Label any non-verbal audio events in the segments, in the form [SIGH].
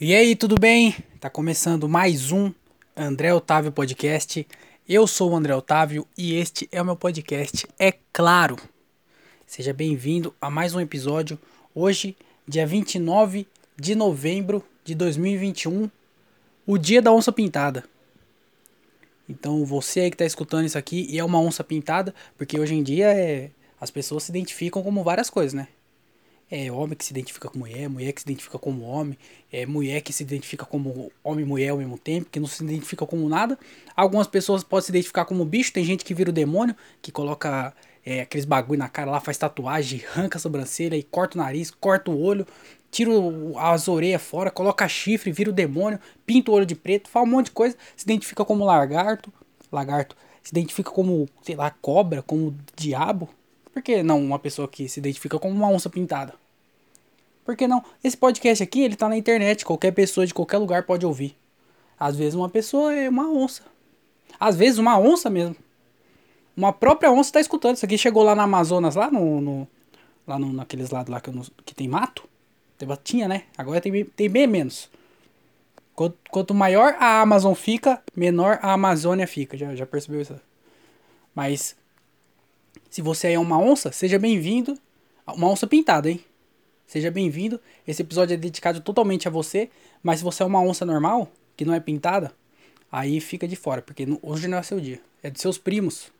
E aí, tudo bem? Tá começando mais um André Otávio Podcast. Eu sou o André Otávio e este é o meu podcast, é claro. Seja bem-vindo a mais um episódio. Hoje, dia 29 de novembro de 2021, o dia da onça pintada. Então, você aí que tá escutando isso aqui e é uma onça pintada, porque hoje em dia é, as pessoas se identificam como várias coisas, né? É homem que se identifica com mulher, mulher que se identifica como homem, é mulher que se identifica como homem e mulher ao mesmo tempo, que não se identifica como nada. Algumas pessoas podem se identificar como bicho, tem gente que vira o demônio, que coloca é, aqueles bagulho na cara lá, faz tatuagem, arranca a sobrancelha e corta o nariz, corta o olho, tira as orelhas fora, coloca chifre, vira o demônio, pinta o olho de preto, faz um monte de coisa, se identifica como lagarto, lagarto, se identifica como, sei lá, cobra, como diabo, por que não uma pessoa que se identifica como uma onça pintada? Por que não? Esse podcast aqui, ele tá na internet, qualquer pessoa de qualquer lugar pode ouvir. Às vezes uma pessoa é uma onça. Às vezes uma onça mesmo. Uma própria onça tá escutando. Isso aqui chegou lá na Amazonas, lá no. no lá no, naqueles lados lá que, não, que tem mato. Tinha, né? Agora tem, tem bem menos. Quanto, quanto maior a Amazon fica, menor a Amazônia fica. Já, já percebeu isso? Mas se você é uma onça, seja bem-vindo. Uma onça pintada, hein? Seja bem-vindo. Esse episódio é dedicado totalmente a você. Mas se você é uma onça normal, que não é pintada, aí fica de fora, porque hoje não é seu dia. É de seus primos.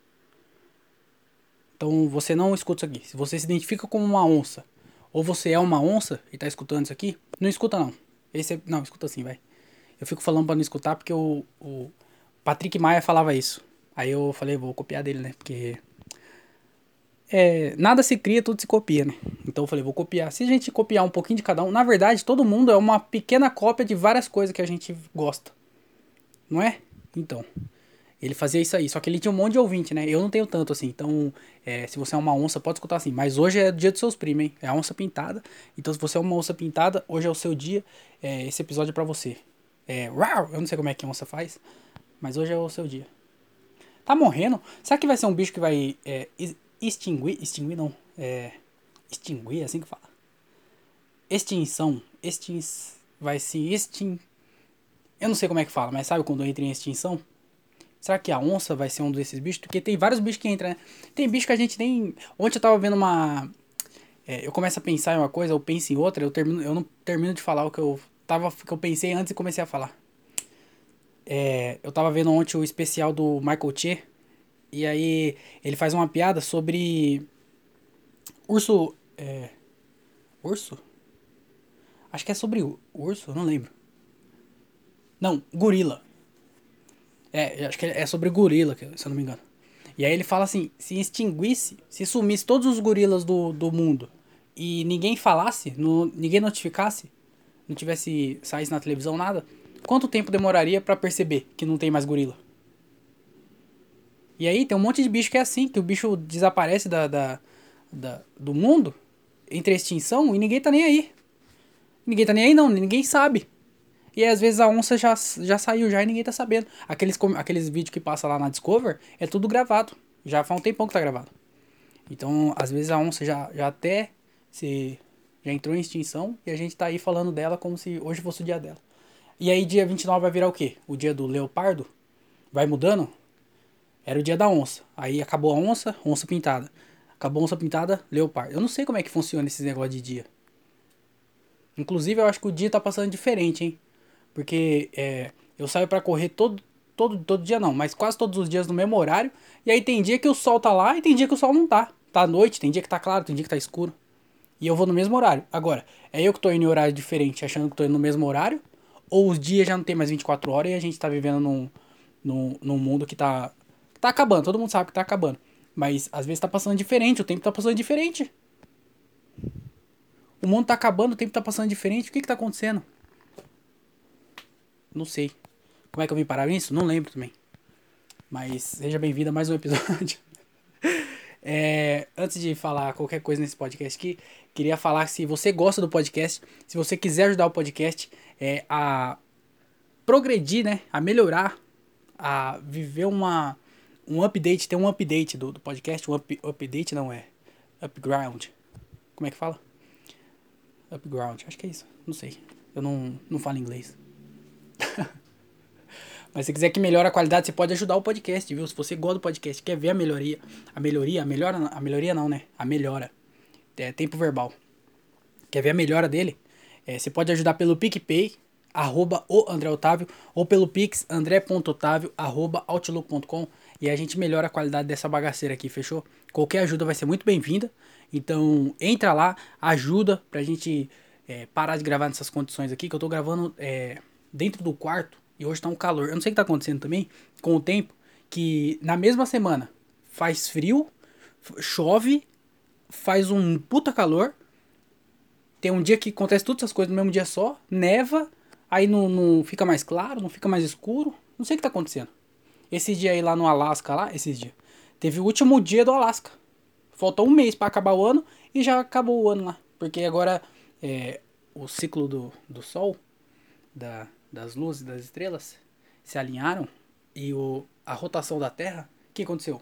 Então você não escuta isso aqui. Se você se identifica como uma onça, ou você é uma onça e tá escutando isso aqui, não escuta não. Esse é, não, escuta assim, vai. Eu fico falando para não escutar porque o, o Patrick Maia falava isso. Aí eu falei, vou copiar dele, né? Porque é, nada se cria, tudo se copia, né? Então eu falei, vou copiar. Se a gente copiar um pouquinho de cada um, na verdade, todo mundo é uma pequena cópia de várias coisas que a gente gosta. Não é? Então. Ele fazia isso aí, só que ele tinha um monte de ouvinte, né? Eu não tenho tanto assim. Então, é, se você é uma onça, pode escutar assim. Mas hoje é dia dos seus primos, hein? É a onça pintada. Então, se você é uma onça pintada, hoje é o seu dia. É, esse episódio é pra você. É, uau, eu não sei como é que a onça faz, mas hoje é o seu dia. Tá morrendo? Será que vai ser um bicho que vai é, extinguir, extinguir não, é, extinguir, é assim que fala. Extinção, extins, vai se extin, eu não sei como é que fala, mas sabe quando entra em extinção? Será que a onça vai ser um desses bichos? Porque tem vários bichos que entram, né? Tem bicho que a gente nem, ontem eu tava vendo uma, é, eu começo a pensar em uma coisa, eu penso em outra, eu termino, eu não termino de falar o que eu tava, que eu pensei antes e comecei a falar. É, eu tava vendo ontem o especial do Michael Che, e aí ele faz uma piada sobre urso. É, urso? Acho que é sobre urso, não lembro. Não, gorila. É, acho que é sobre gorila, se eu não me engano. E aí ele fala assim: se extinguisse, se sumisse todos os gorilas do, do mundo e ninguém falasse, no, ninguém notificasse, não tivesse saísse na televisão nada, quanto tempo demoraria para perceber que não tem mais gorila? E aí tem um monte de bicho que é assim, que o bicho desaparece da, da, da do mundo, entre extinção, e ninguém tá nem aí. Ninguém tá nem aí não, ninguém sabe. E às vezes a onça já, já saiu já e ninguém tá sabendo. Aqueles, aqueles vídeos que passa lá na Discover, é tudo gravado. Já faz um tempão que tá gravado. Então, às vezes a onça já, já até se já entrou em extinção e a gente tá aí falando dela como se hoje fosse o dia dela. E aí dia 29 vai virar o quê? O dia do leopardo? Vai mudando? Era o dia da onça. Aí acabou a onça, onça pintada. Acabou a onça pintada, leopardo. Eu não sei como é que funciona esse negócio de dia. Inclusive, eu acho que o dia tá passando diferente, hein? Porque é, eu saio para correr todo, todo, todo dia não, mas quase todos os dias no mesmo horário. E aí tem dia que o sol tá lá e tem dia que o sol não tá. Tá noite, tem dia que tá claro, tem dia que tá escuro. E eu vou no mesmo horário. Agora, é eu que tô indo em horário diferente, achando que tô indo no mesmo horário? Ou os dias já não tem mais 24 horas e a gente tá vivendo num, num, num mundo que tá Tá acabando, todo mundo sabe que tá acabando. Mas às vezes tá passando diferente, o tempo tá passando diferente. O mundo tá acabando, o tempo tá passando diferente. O que que tá acontecendo? Não sei. Como é que eu vim parar nisso? Não lembro também. Mas seja bem-vindo a mais um episódio. [LAUGHS] é, antes de falar qualquer coisa nesse podcast aqui, queria falar que se você gosta do podcast, se você quiser ajudar o podcast é, a progredir, né? A melhorar, a viver uma um update, tem um update do, do podcast, um up, update não é, upground, como é que fala? Upground, acho que é isso, não sei. Eu não, não falo inglês. [LAUGHS] Mas se quiser que melhore a qualidade, você pode ajudar o podcast, viu? Se você gosta do podcast, quer ver a melhoria, a melhoria, a melhora, a melhoria não, né? A melhora. É tempo verbal. Quer ver a melhora dele? É, você pode ajudar pelo PicPay, arroba o André Otávio, ou pelo Pix, andré.otávio, arroba outlook.com, e a gente melhora a qualidade dessa bagaceira aqui, fechou? Qualquer ajuda vai ser muito bem-vinda. Então, entra lá, ajuda pra gente é, parar de gravar nessas condições aqui, que eu tô gravando é, dentro do quarto e hoje tá um calor. Eu não sei o que tá acontecendo também com o tempo, que na mesma semana faz frio, chove, faz um puta calor. Tem um dia que acontece todas essas coisas no mesmo dia só, neva, aí não, não fica mais claro, não fica mais escuro. Não sei o que tá acontecendo. Esse dia aí lá no Alasca, lá, esses dias, teve o último dia do Alasca. Faltou um mês para acabar o ano e já acabou o ano lá. Porque agora é, o ciclo do, do Sol, da, das luzes, das estrelas, se alinharam e o, a rotação da Terra, o que aconteceu?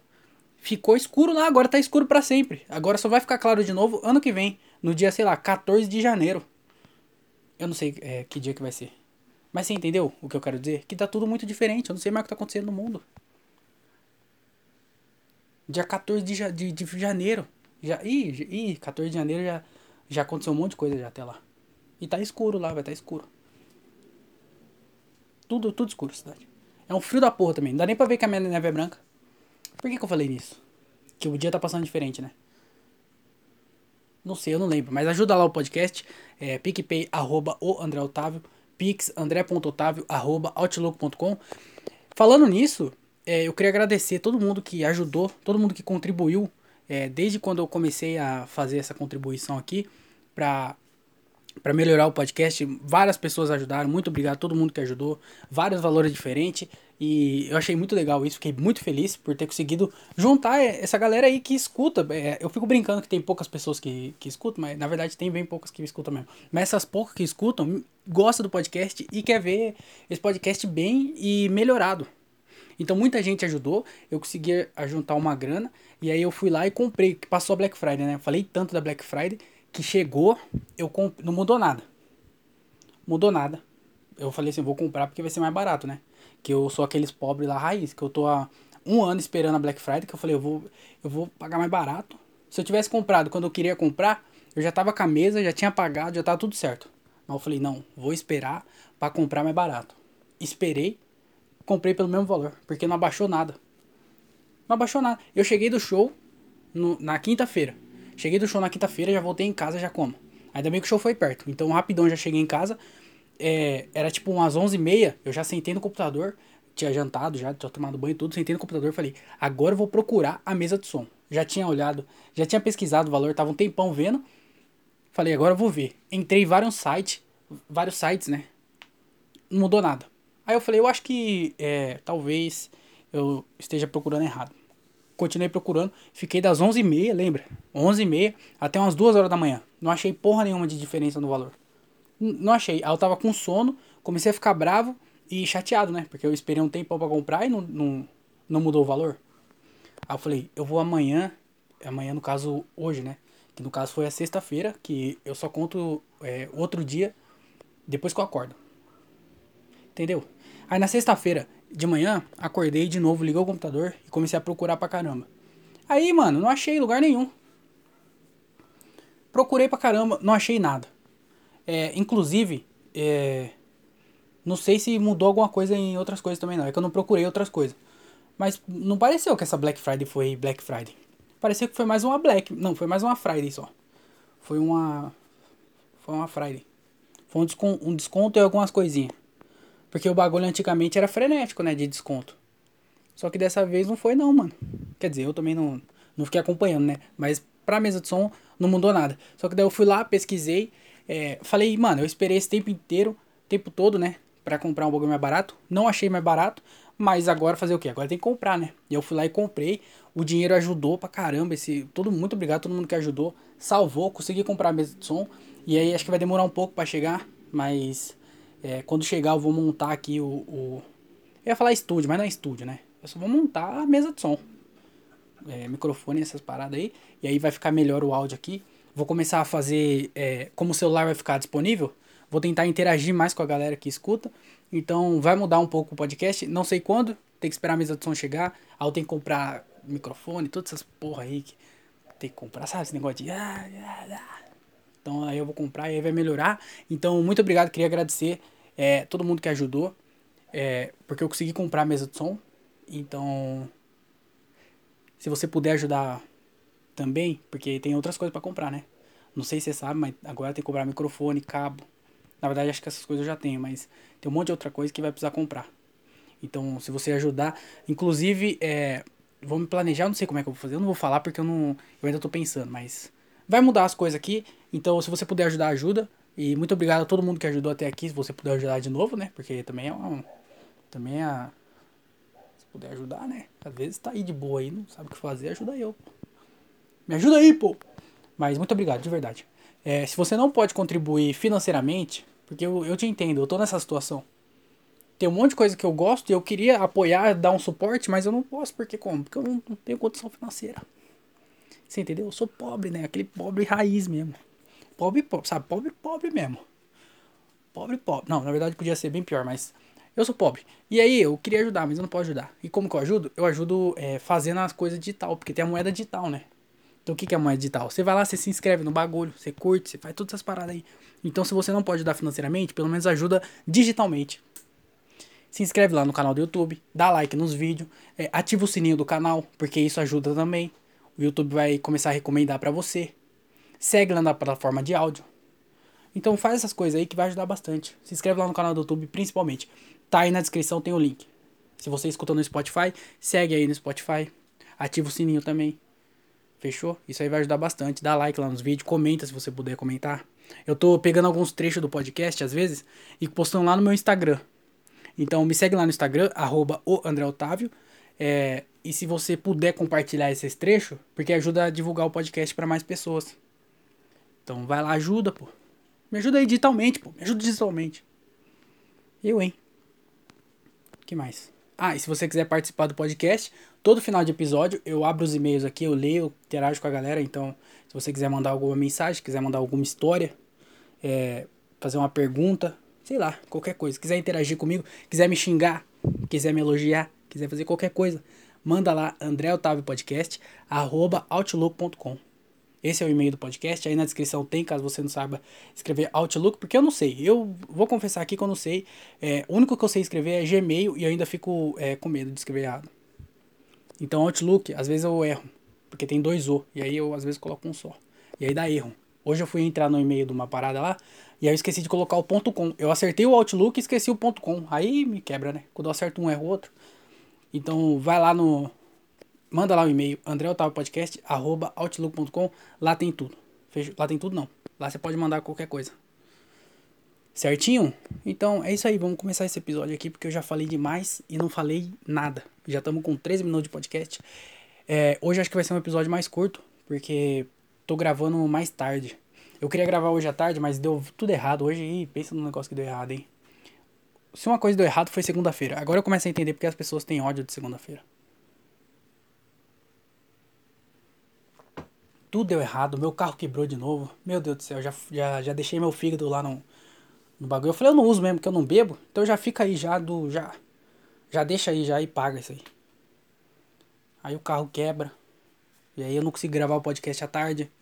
Ficou escuro lá, agora tá escuro para sempre. Agora só vai ficar claro de novo ano que vem, no dia, sei lá, 14 de janeiro. Eu não sei é, que dia que vai ser. Mas você entendeu o que eu quero dizer? Que tá tudo muito diferente. Eu não sei mais o que tá acontecendo no mundo. Dia 14 de, de, de janeiro. Já, ih, ih, 14 de janeiro já, já aconteceu um monte de coisa já até lá. E tá escuro lá, vai tá escuro. Tudo, tudo escuro cidade. É um frio da porra também. Não dá nem pra ver que a minha neve é branca. Por que, que eu falei nisso? Que o dia tá passando diferente, né? Não sei, eu não lembro. Mas ajuda lá o podcast. É picpay, arroba o André Otávio. Pix, andré.otávio, arroba outlook.com. Falando nisso, é, eu queria agradecer todo mundo que ajudou, todo mundo que contribuiu. É, desde quando eu comecei a fazer essa contribuição aqui para para melhorar o podcast. Várias pessoas ajudaram, muito obrigado a todo mundo que ajudou, vários valores diferentes. E eu achei muito legal isso, fiquei muito feliz por ter conseguido juntar essa galera aí que escuta. É, eu fico brincando que tem poucas pessoas que, que escutam, mas na verdade tem bem poucas que escutam mesmo. Mas essas poucas que escutam gostam do podcast e quer ver esse podcast bem e melhorado. Então muita gente ajudou, eu consegui juntar uma grana e aí eu fui lá e comprei, que passou a Black Friday, né? Falei tanto da Black Friday que chegou, eu comp... não mudou nada. Mudou nada. Eu falei assim, vou comprar porque vai ser mais barato, né? Que eu sou aqueles pobres lá raiz, que eu tô há um ano esperando a Black Friday, que eu falei, eu vou, eu vou pagar mais barato. Se eu tivesse comprado quando eu queria comprar, eu já tava com a mesa, já tinha pagado, já tava tudo certo. Mas eu falei, não, vou esperar para comprar mais barato. Esperei, comprei pelo mesmo valor, porque não abaixou nada. Não abaixou nada. Eu cheguei do show no, na quinta-feira. Cheguei do show na quinta-feira, já voltei em casa, já como. Ainda bem que o show foi perto. Então, rapidão, já cheguei em casa. É, era tipo umas 11h30, eu já sentei no computador, tinha jantado já, tinha tomado banho e tudo, sentei no computador e falei, agora eu vou procurar a mesa de som. Já tinha olhado, já tinha pesquisado o valor, tava um tempão vendo. Falei, agora eu vou ver. Entrei em vários sites, vários sites, né? Não mudou nada. Aí eu falei, eu acho que é, talvez eu esteja procurando errado continuei procurando. Fiquei das 11h30, lembra? 11h30 até umas 2 horas da manhã. Não achei porra nenhuma de diferença no valor. Não achei. Aí eu tava com sono, comecei a ficar bravo e chateado, né? Porque eu esperei um tempo pra comprar e não, não, não mudou o valor. Aí eu falei, eu vou amanhã, amanhã no caso hoje, né? Que no caso foi a sexta-feira, que eu só conto é, outro dia depois que eu acordo. Entendeu? Aí na sexta-feira de manhã, acordei de novo, liguei o computador e comecei a procurar pra caramba. Aí, mano, não achei lugar nenhum. Procurei pra caramba, não achei nada. É, inclusive, é, não sei se mudou alguma coisa em outras coisas também não. É que eu não procurei outras coisas. Mas não pareceu que essa Black Friday foi Black Friday. Pareceu que foi mais uma Black. Não, foi mais uma Friday só. Foi uma. Foi uma Friday. Foi um desconto, um desconto e algumas coisinhas. Porque o bagulho antigamente era frenético, né? De desconto. Só que dessa vez não foi não, mano. Quer dizer, eu também não, não fiquei acompanhando, né? Mas pra mesa de som não mudou nada. Só que daí eu fui lá, pesquisei. É, falei, mano, eu esperei esse tempo inteiro, tempo todo, né? Pra comprar um bagulho mais barato. Não achei mais barato. Mas agora fazer o quê? Agora tem que comprar, né? E eu fui lá e comprei. O dinheiro ajudou pra caramba. Esse, todo, muito obrigado todo mundo que ajudou. Salvou, consegui comprar a mesa de som. E aí acho que vai demorar um pouco para chegar. Mas é, quando chegar eu vou montar aqui o, o, Eu ia falar estúdio, mas não é estúdio, né? Eu só vou montar a mesa de som. É, microfone, essas paradas aí. E aí vai ficar melhor o áudio aqui. Vou começar a fazer. É, como o celular vai ficar disponível, Vou tentar interagir mais com a galera que escuta. Então vai mudar um pouco o podcast. Não sei quando. Tem que esperar a mesa de som chegar. Aí eu tenho que comprar microfone, todas essas porra aí que tem que comprar, sabe? Esse negócio de. Ah, ah, ah. Então aí eu vou comprar e aí vai melhorar. Então, muito obrigado. Queria agradecer é, todo mundo que ajudou. É, porque eu consegui comprar a mesa de som. Então. Se você puder ajudar também, porque tem outras coisas para comprar, né? Não sei se você sabe, mas agora tem que comprar microfone, cabo. Na verdade, acho que essas coisas eu já tenho, mas tem um monte de outra coisa que vai precisar comprar. Então, se você ajudar, inclusive, é, vou me planejar, não sei como é que eu vou fazer, eu não vou falar porque eu não, eu ainda tô pensando, mas vai mudar as coisas aqui. Então, se você puder ajudar, ajuda. E muito obrigado a todo mundo que ajudou até aqui, se você puder ajudar de novo, né? Porque também é um, também é se puder ajudar, né? Às vezes tá aí de boa aí, não sabe o que fazer, ajuda eu. Me ajuda aí, pô. Mas muito obrigado, de verdade. É, se você não pode contribuir financeiramente, porque eu, eu te entendo, eu tô nessa situação. Tem um monte de coisa que eu gosto e eu queria apoiar, dar um suporte, mas eu não posso, porque como? Porque eu não, não tenho condição financeira. Você entendeu? Eu sou pobre, né? Aquele pobre raiz mesmo. Pobre, pobre, sabe? Pobre, pobre mesmo. Pobre, pobre. Não, na verdade podia ser bem pior, mas eu sou pobre. E aí eu queria ajudar, mas eu não posso ajudar. E como que eu ajudo? Eu ajudo é, fazendo as coisas digital, porque tem a moeda digital, né? Então o que, que é moeda digital? Você vai lá, você se inscreve no bagulho, você curte, você faz todas essas paradas aí. Então se você não pode ajudar financeiramente, pelo menos ajuda digitalmente. Se inscreve lá no canal do YouTube, dá like nos vídeos, é, ativa o sininho do canal, porque isso ajuda também. O YouTube vai começar a recomendar para você. Segue lá na plataforma de áudio. Então faz essas coisas aí que vai ajudar bastante. Se inscreve lá no canal do YouTube, principalmente. Tá aí na descrição, tem o link. Se você escuta no Spotify, segue aí no Spotify. Ativa o sininho também. Fechou? Isso aí vai ajudar bastante. Dá like lá nos vídeos, comenta se você puder comentar. Eu tô pegando alguns trechos do podcast às vezes e postando lá no meu Instagram. Então me segue lá no Instagram, arroba. É, e se você puder compartilhar esses trechos, porque ajuda a divulgar o podcast para mais pessoas. Então vai lá, ajuda, pô. Me ajuda aí digitalmente, pô. Me ajuda digitalmente. Eu, hein? que mais? Ah, e se você quiser participar do podcast, todo final de episódio eu abro os e-mails aqui, eu leio, interajo com a galera. Então, se você quiser mandar alguma mensagem, quiser mandar alguma história, é, fazer uma pergunta, sei lá, qualquer coisa. Quiser interagir comigo, quiser me xingar, quiser me elogiar, quiser fazer qualquer coisa, manda lá André Otávio Podcast, arroba outlook.com. Esse é o e-mail do podcast. Aí na descrição tem, caso você não saiba escrever Outlook, porque eu não sei. Eu vou confessar aqui que eu não sei. É, o único que eu sei escrever é Gmail e eu ainda fico é, com medo de escrever errado. Então Outlook, às vezes eu erro, porque tem dois O. E aí eu às vezes coloco um só. E aí dá erro. Hoje eu fui entrar no e-mail de uma parada lá e aí eu esqueci de colocar o ponto .com. Eu acertei o Outlook e esqueci o ponto .com. Aí me quebra, né? Quando eu acerto um, erro outro. Então vai lá no, manda lá o um e-mail, andreotavopodcast.outlook.com, lá tem tudo. Lá tem tudo não. Lá você pode mandar qualquer coisa. Certinho? Então é isso aí, vamos começar esse episódio aqui, porque eu já falei demais e não falei nada. Já estamos com 13 minutos de podcast. É, hoje acho que vai ser um episódio mais curto, porque tô gravando mais tarde. Eu queria gravar hoje à tarde, mas deu tudo errado hoje. e pensa no negócio que deu errado, hein? Se uma coisa deu errado foi segunda-feira. Agora eu começo a entender porque as pessoas têm ódio de segunda-feira. Tudo deu errado, meu carro quebrou de novo. Meu Deus do céu, já, já, já deixei meu fígado lá no, no bagulho. Eu falei, eu não uso mesmo, porque eu não bebo. Então já fica aí já do. Já, já deixa aí já e paga isso aí. Aí o carro quebra. E aí eu não consigo gravar o podcast à tarde.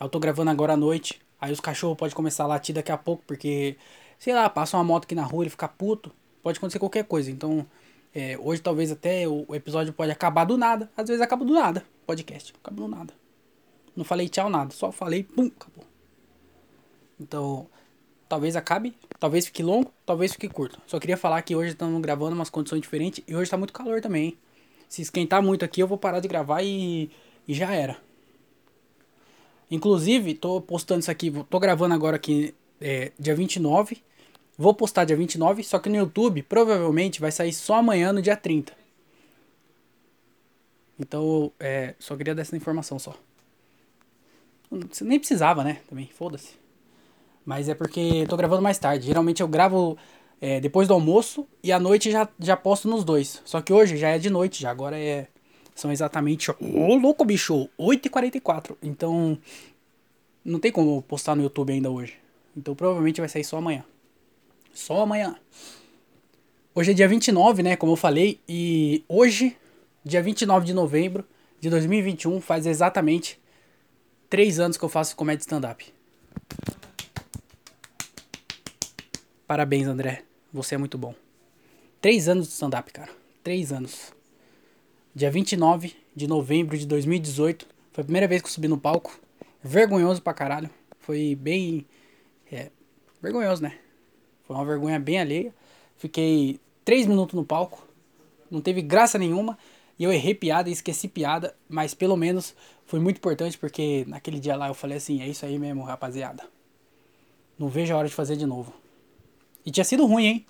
Eu tô gravando agora à noite. Aí os cachorros podem começar a latir daqui a pouco, porque, sei lá, passa uma moto aqui na rua, ele fica puto. Pode acontecer qualquer coisa. Então, é, hoje talvez até o episódio pode acabar do nada. Às vezes acaba do nada. Podcast, acaba do nada. Não falei tchau nada, só falei pum, acabou. Então, talvez acabe, talvez fique longo, talvez fique curto. Só queria falar que hoje estamos gravando umas condições diferentes e hoje tá muito calor também. Hein? Se esquentar muito aqui, eu vou parar de gravar e, e já era. Inclusive, tô postando isso aqui, tô gravando agora aqui é, dia 29. Vou postar dia 29, só que no YouTube provavelmente vai sair só amanhã no dia 30. Então, é, só queria dar essa informação só. Nem precisava, né? Também, foda-se. Mas é porque tô gravando mais tarde. Geralmente eu gravo é, depois do almoço e à noite já, já posto nos dois. Só que hoje já é de noite, já. Agora é. São exatamente. Ô, oh, louco, bicho! 8h44. Então. Não tem como postar no YouTube ainda hoje. Então provavelmente vai sair só amanhã. Só amanhã. Hoje é dia 29, né? Como eu falei. E hoje, dia 29 de novembro de 2021, faz exatamente 3 anos que eu faço comédia stand-up. Parabéns, André. Você é muito bom. 3 anos de stand-up, cara. 3 anos. Dia 29 de novembro de 2018. Foi a primeira vez que eu subi no palco. Vergonhoso pra caralho. Foi bem. É, vergonhoso, né? Foi uma vergonha bem alheia. Fiquei 3 minutos no palco. Não teve graça nenhuma. E eu errei piada e esqueci piada. Mas pelo menos foi muito importante porque naquele dia lá eu falei assim: é isso aí mesmo, rapaziada. Não vejo a hora de fazer de novo. E tinha sido ruim, hein?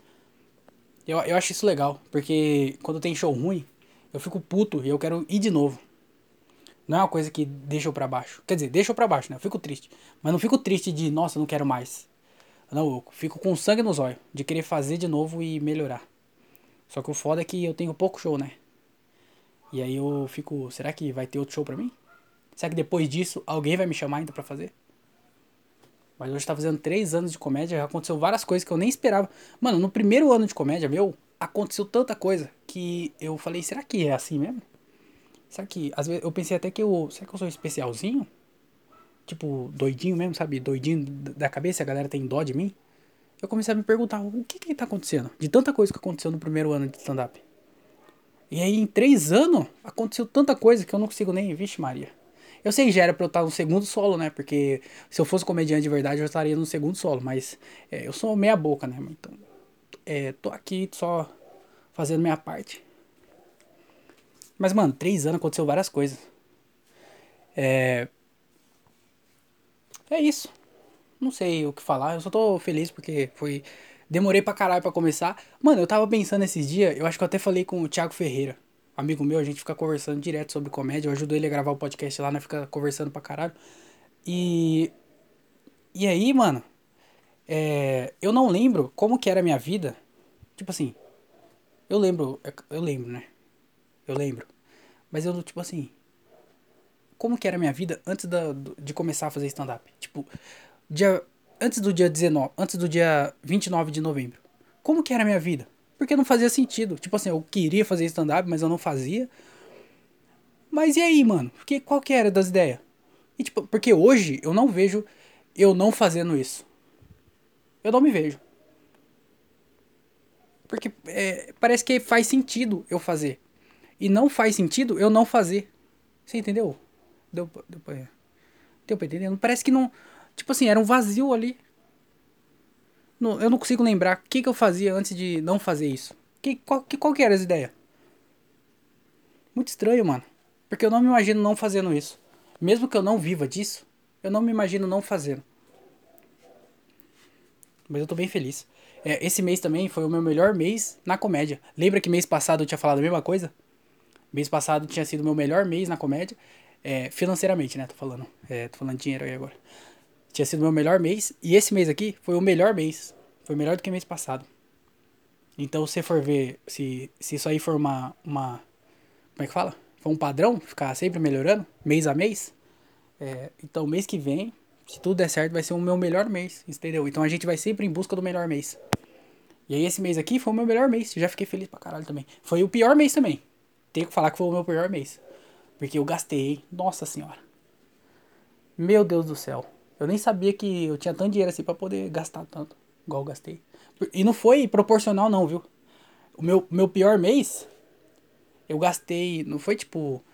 Eu, eu acho isso legal. Porque quando tem show ruim, eu fico puto e eu quero ir de novo. Não é uma coisa que deixa eu pra baixo. Quer dizer, deixa eu pra baixo, né? Eu fico triste. Mas não fico triste de, nossa, não quero mais. Não, eu fico com sangue nos olhos. De querer fazer de novo e melhorar. Só que o foda é que eu tenho pouco show, né? E aí eu fico, será que vai ter outro show pra mim? Será que depois disso alguém vai me chamar ainda pra fazer? Mas hoje tá fazendo três anos de comédia, já aconteceu várias coisas que eu nem esperava. Mano, no primeiro ano de comédia meu, aconteceu tanta coisa que eu falei, será que é assim mesmo? Será que. Às vezes eu pensei até que eu. Será que eu sou especialzinho? Tipo, doidinho mesmo, sabe? Doidinho da cabeça, a galera tem dó de mim. Eu comecei a me perguntar, o que que tá acontecendo? De tanta coisa que aconteceu no primeiro ano de stand-up. E aí, em três anos, aconteceu tanta coisa que eu não consigo nem. Vixe, Maria. Eu sei que já era pra eu estar no segundo solo, né? Porque se eu fosse comediante de verdade, eu estaria no segundo solo. Mas é, eu sou meia boca, né? Então, é, tô aqui só fazendo minha parte. Mas, mano, três anos aconteceu várias coisas. É. É isso. Não sei o que falar. Eu só tô feliz porque foi. Demorei pra caralho pra começar. Mano, eu tava pensando esses dias. Eu acho que eu até falei com o Thiago Ferreira. Amigo meu, a gente fica conversando direto sobre comédia. Eu ajudo ele a gravar o podcast lá, né? Fica conversando pra caralho. E. E aí, mano. É, eu não lembro como que era a minha vida. Tipo assim. Eu lembro. Eu lembro, né? Eu lembro. Mas eu, tipo assim. Como que era a minha vida antes da, de começar a fazer stand-up? Tipo, dia, antes do dia 19. Antes do dia 29 de novembro. Como que era a minha vida? Porque não fazia sentido. Tipo assim, eu queria fazer stand-up, mas eu não fazia. Mas e aí, mano? Que, qual que era das ideias? E, tipo, porque hoje eu não vejo eu não fazendo isso. Eu não me vejo. Porque é, parece que faz sentido eu fazer. E não faz sentido eu não fazer. Você entendeu? Deu, deu, deu pra entender? Parece que não. Tipo assim, era um vazio ali. Não, eu não consigo lembrar o que, que eu fazia antes de não fazer isso. Que, qual, que, qual que era as ideias? Muito estranho, mano. Porque eu não me imagino não fazendo isso. Mesmo que eu não viva disso, eu não me imagino não fazendo. Mas eu tô bem feliz. É, esse mês também foi o meu melhor mês na comédia. Lembra que mês passado eu tinha falado a mesma coisa? Mês passado tinha sido o meu melhor mês na comédia. É, financeiramente, né? Tô falando. É, tô falando dinheiro aí agora. Tinha sido o meu melhor mês. E esse mês aqui foi o melhor mês. Foi melhor do que mês passado. Então, se for ver, se, se isso aí for uma, uma. Como é que fala? For um padrão, ficar sempre melhorando, mês a mês. É, então, mês que vem, se tudo der certo, vai ser o meu melhor mês, entendeu? Então a gente vai sempre em busca do melhor mês. E aí, esse mês aqui foi o meu melhor mês. Já fiquei feliz pra caralho também. Foi o pior mês também tenho que falar que foi o meu pior mês. Porque eu gastei, nossa senhora. Meu Deus do céu. Eu nem sabia que eu tinha tanto dinheiro assim pra poder gastar tanto, igual eu gastei. E não foi proporcional não, viu? O meu, meu pior mês, eu gastei, não foi tipo,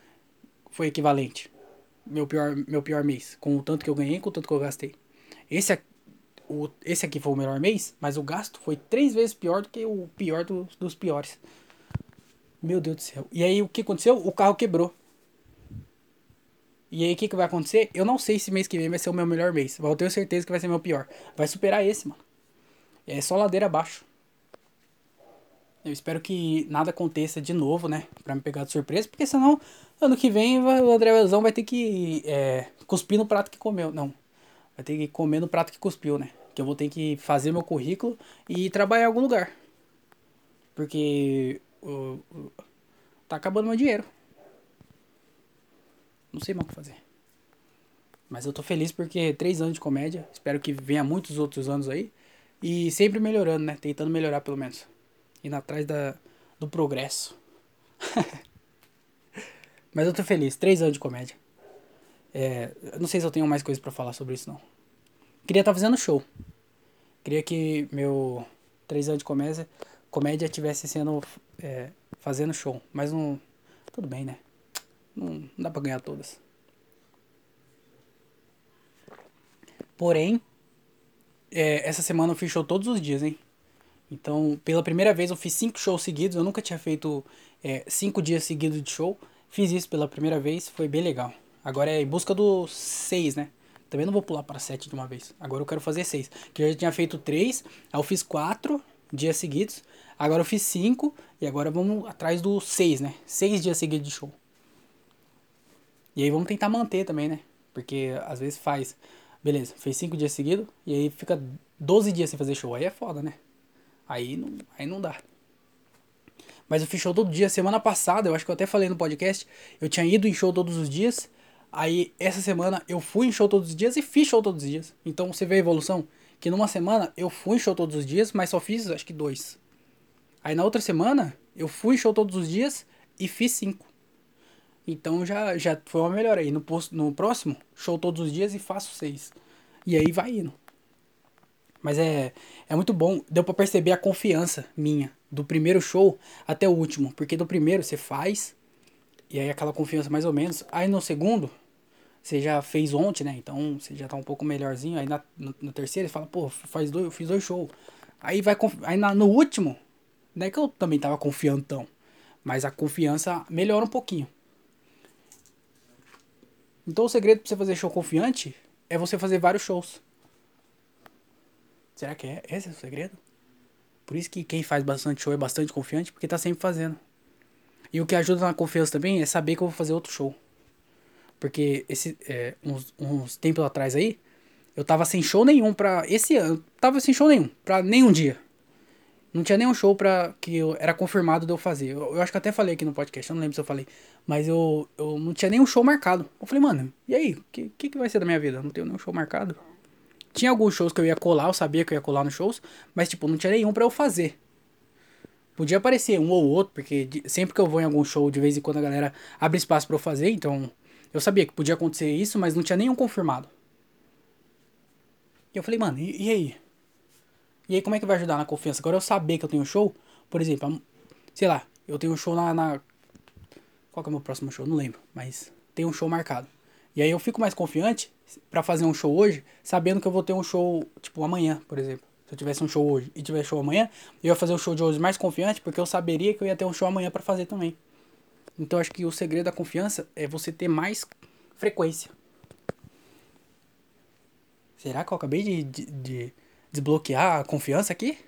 foi equivalente. Meu pior, meu pior mês, com o tanto que eu ganhei com o tanto que eu gastei. Esse, o, esse aqui foi o melhor mês, mas o gasto foi três vezes pior do que o pior do, dos piores. Meu Deus do céu. E aí o que aconteceu? O carro quebrou. E aí o que, que vai acontecer? Eu não sei se mês que vem vai ser o meu melhor mês. Mas eu tenho certeza que vai ser meu pior. Vai superar esse, mano. É só ladeira abaixo. Eu espero que nada aconteça de novo, né? Pra me pegar de surpresa. Porque senão, ano que vem, o André Vezão vai ter que é, cuspir no prato que comeu. Não. Vai ter que comer no prato que cuspiu, né? Que eu vou ter que fazer meu currículo e trabalhar em algum lugar. Porque o, o, tá acabando meu dinheiro. Não sei mais o que fazer. Mas eu tô feliz porque três anos de comédia. Espero que venha muitos outros anos aí. E sempre melhorando, né? Tentando melhorar pelo menos. Indo atrás da, do progresso. [LAUGHS] Mas eu tô feliz. Três anos de comédia. É, não sei se eu tenho mais coisa para falar sobre isso, não. Queria estar tá fazendo show. Queria que meu três anos de comédia, comédia tivesse sendo é, fazendo show. Mas não. Tudo bem, né? Não, dá pra ganhar todas. Porém, é, essa semana eu fiz show todos os dias, hein? Então, pela primeira vez eu fiz cinco shows seguidos. Eu nunca tinha feito é, cinco dias seguidos de show. Fiz isso pela primeira vez, foi bem legal. Agora é em busca dos seis, né? Também não vou pular para sete de uma vez. Agora eu quero fazer seis. Que eu já tinha feito três, aí eu fiz quatro dias seguidos. Agora eu fiz cinco e agora vamos atrás dos seis, né? Seis dias seguidos de show. E aí vamos tentar manter também, né? Porque às vezes faz Beleza, fez cinco dias seguidos e aí fica 12 dias sem fazer show. Aí é foda, né? Aí não, aí não dá. Mas eu fiz show todo dia. Semana passada, eu acho que eu até falei no podcast, eu tinha ido em show todos os dias. Aí essa semana eu fui em show todos os dias e fiz show todos os dias. Então você vê a evolução? Que numa semana eu fui em show todos os dias, mas só fiz acho que dois. Aí na outra semana eu fui em show todos os dias e fiz cinco. Então já, já foi uma melhora aí. No, no próximo, show todos os dias e faço seis. E aí vai indo. Mas é, é muito bom. Deu pra perceber a confiança minha. Do primeiro show até o último. Porque do primeiro você faz. E aí aquela confiança mais ou menos. Aí no segundo, você já fez ontem, né? Então você já tá um pouco melhorzinho. Aí na, no, no terceiro você fala, pô, faz dois, eu fiz dois shows. Aí vai aí na, no último, não é que eu também tava confiando tão. Mas a confiança melhora um pouquinho. Então o segredo pra você fazer show confiante é você fazer vários shows. Será que é? Esse é o segredo? Por isso que quem faz bastante show é bastante confiante, porque tá sempre fazendo. E o que ajuda na confiança também é saber que eu vou fazer outro show. Porque esse, é, uns, uns tempos atrás aí, eu tava sem show nenhum pra. Esse ano, tava sem show nenhum, pra nenhum dia. Não tinha nenhum show pra, que eu, era confirmado de eu fazer. Eu, eu, acho que até falei aqui no podcast, eu não lembro se eu falei. Mas eu, eu não tinha nenhum show marcado. Eu falei, mano, e aí? O que, que, que vai ser da minha vida? Não tenho nenhum show marcado. Tinha alguns shows que eu ia colar, eu sabia que eu ia colar nos shows, mas tipo, não tinha nenhum pra eu fazer. Podia aparecer um ou outro, porque sempre que eu vou em algum show, de vez em quando a galera abre espaço pra eu fazer, então eu sabia que podia acontecer isso, mas não tinha nenhum confirmado. E eu falei, mano, e, e aí? E aí, como é que vai ajudar na confiança? Agora eu saber que eu tenho show, por exemplo, sei lá, eu tenho um show na, na. Qual que é o meu próximo show? Não lembro, mas tem um show marcado. E aí eu fico mais confiante para fazer um show hoje, sabendo que eu vou ter um show, tipo, amanhã, por exemplo. Se eu tivesse um show hoje e tivesse show amanhã, eu ia fazer o show de hoje mais confiante, porque eu saberia que eu ia ter um show amanhã para fazer também. Então acho que o segredo da confiança é você ter mais frequência. Será que eu acabei de, de, de desbloquear a confiança aqui?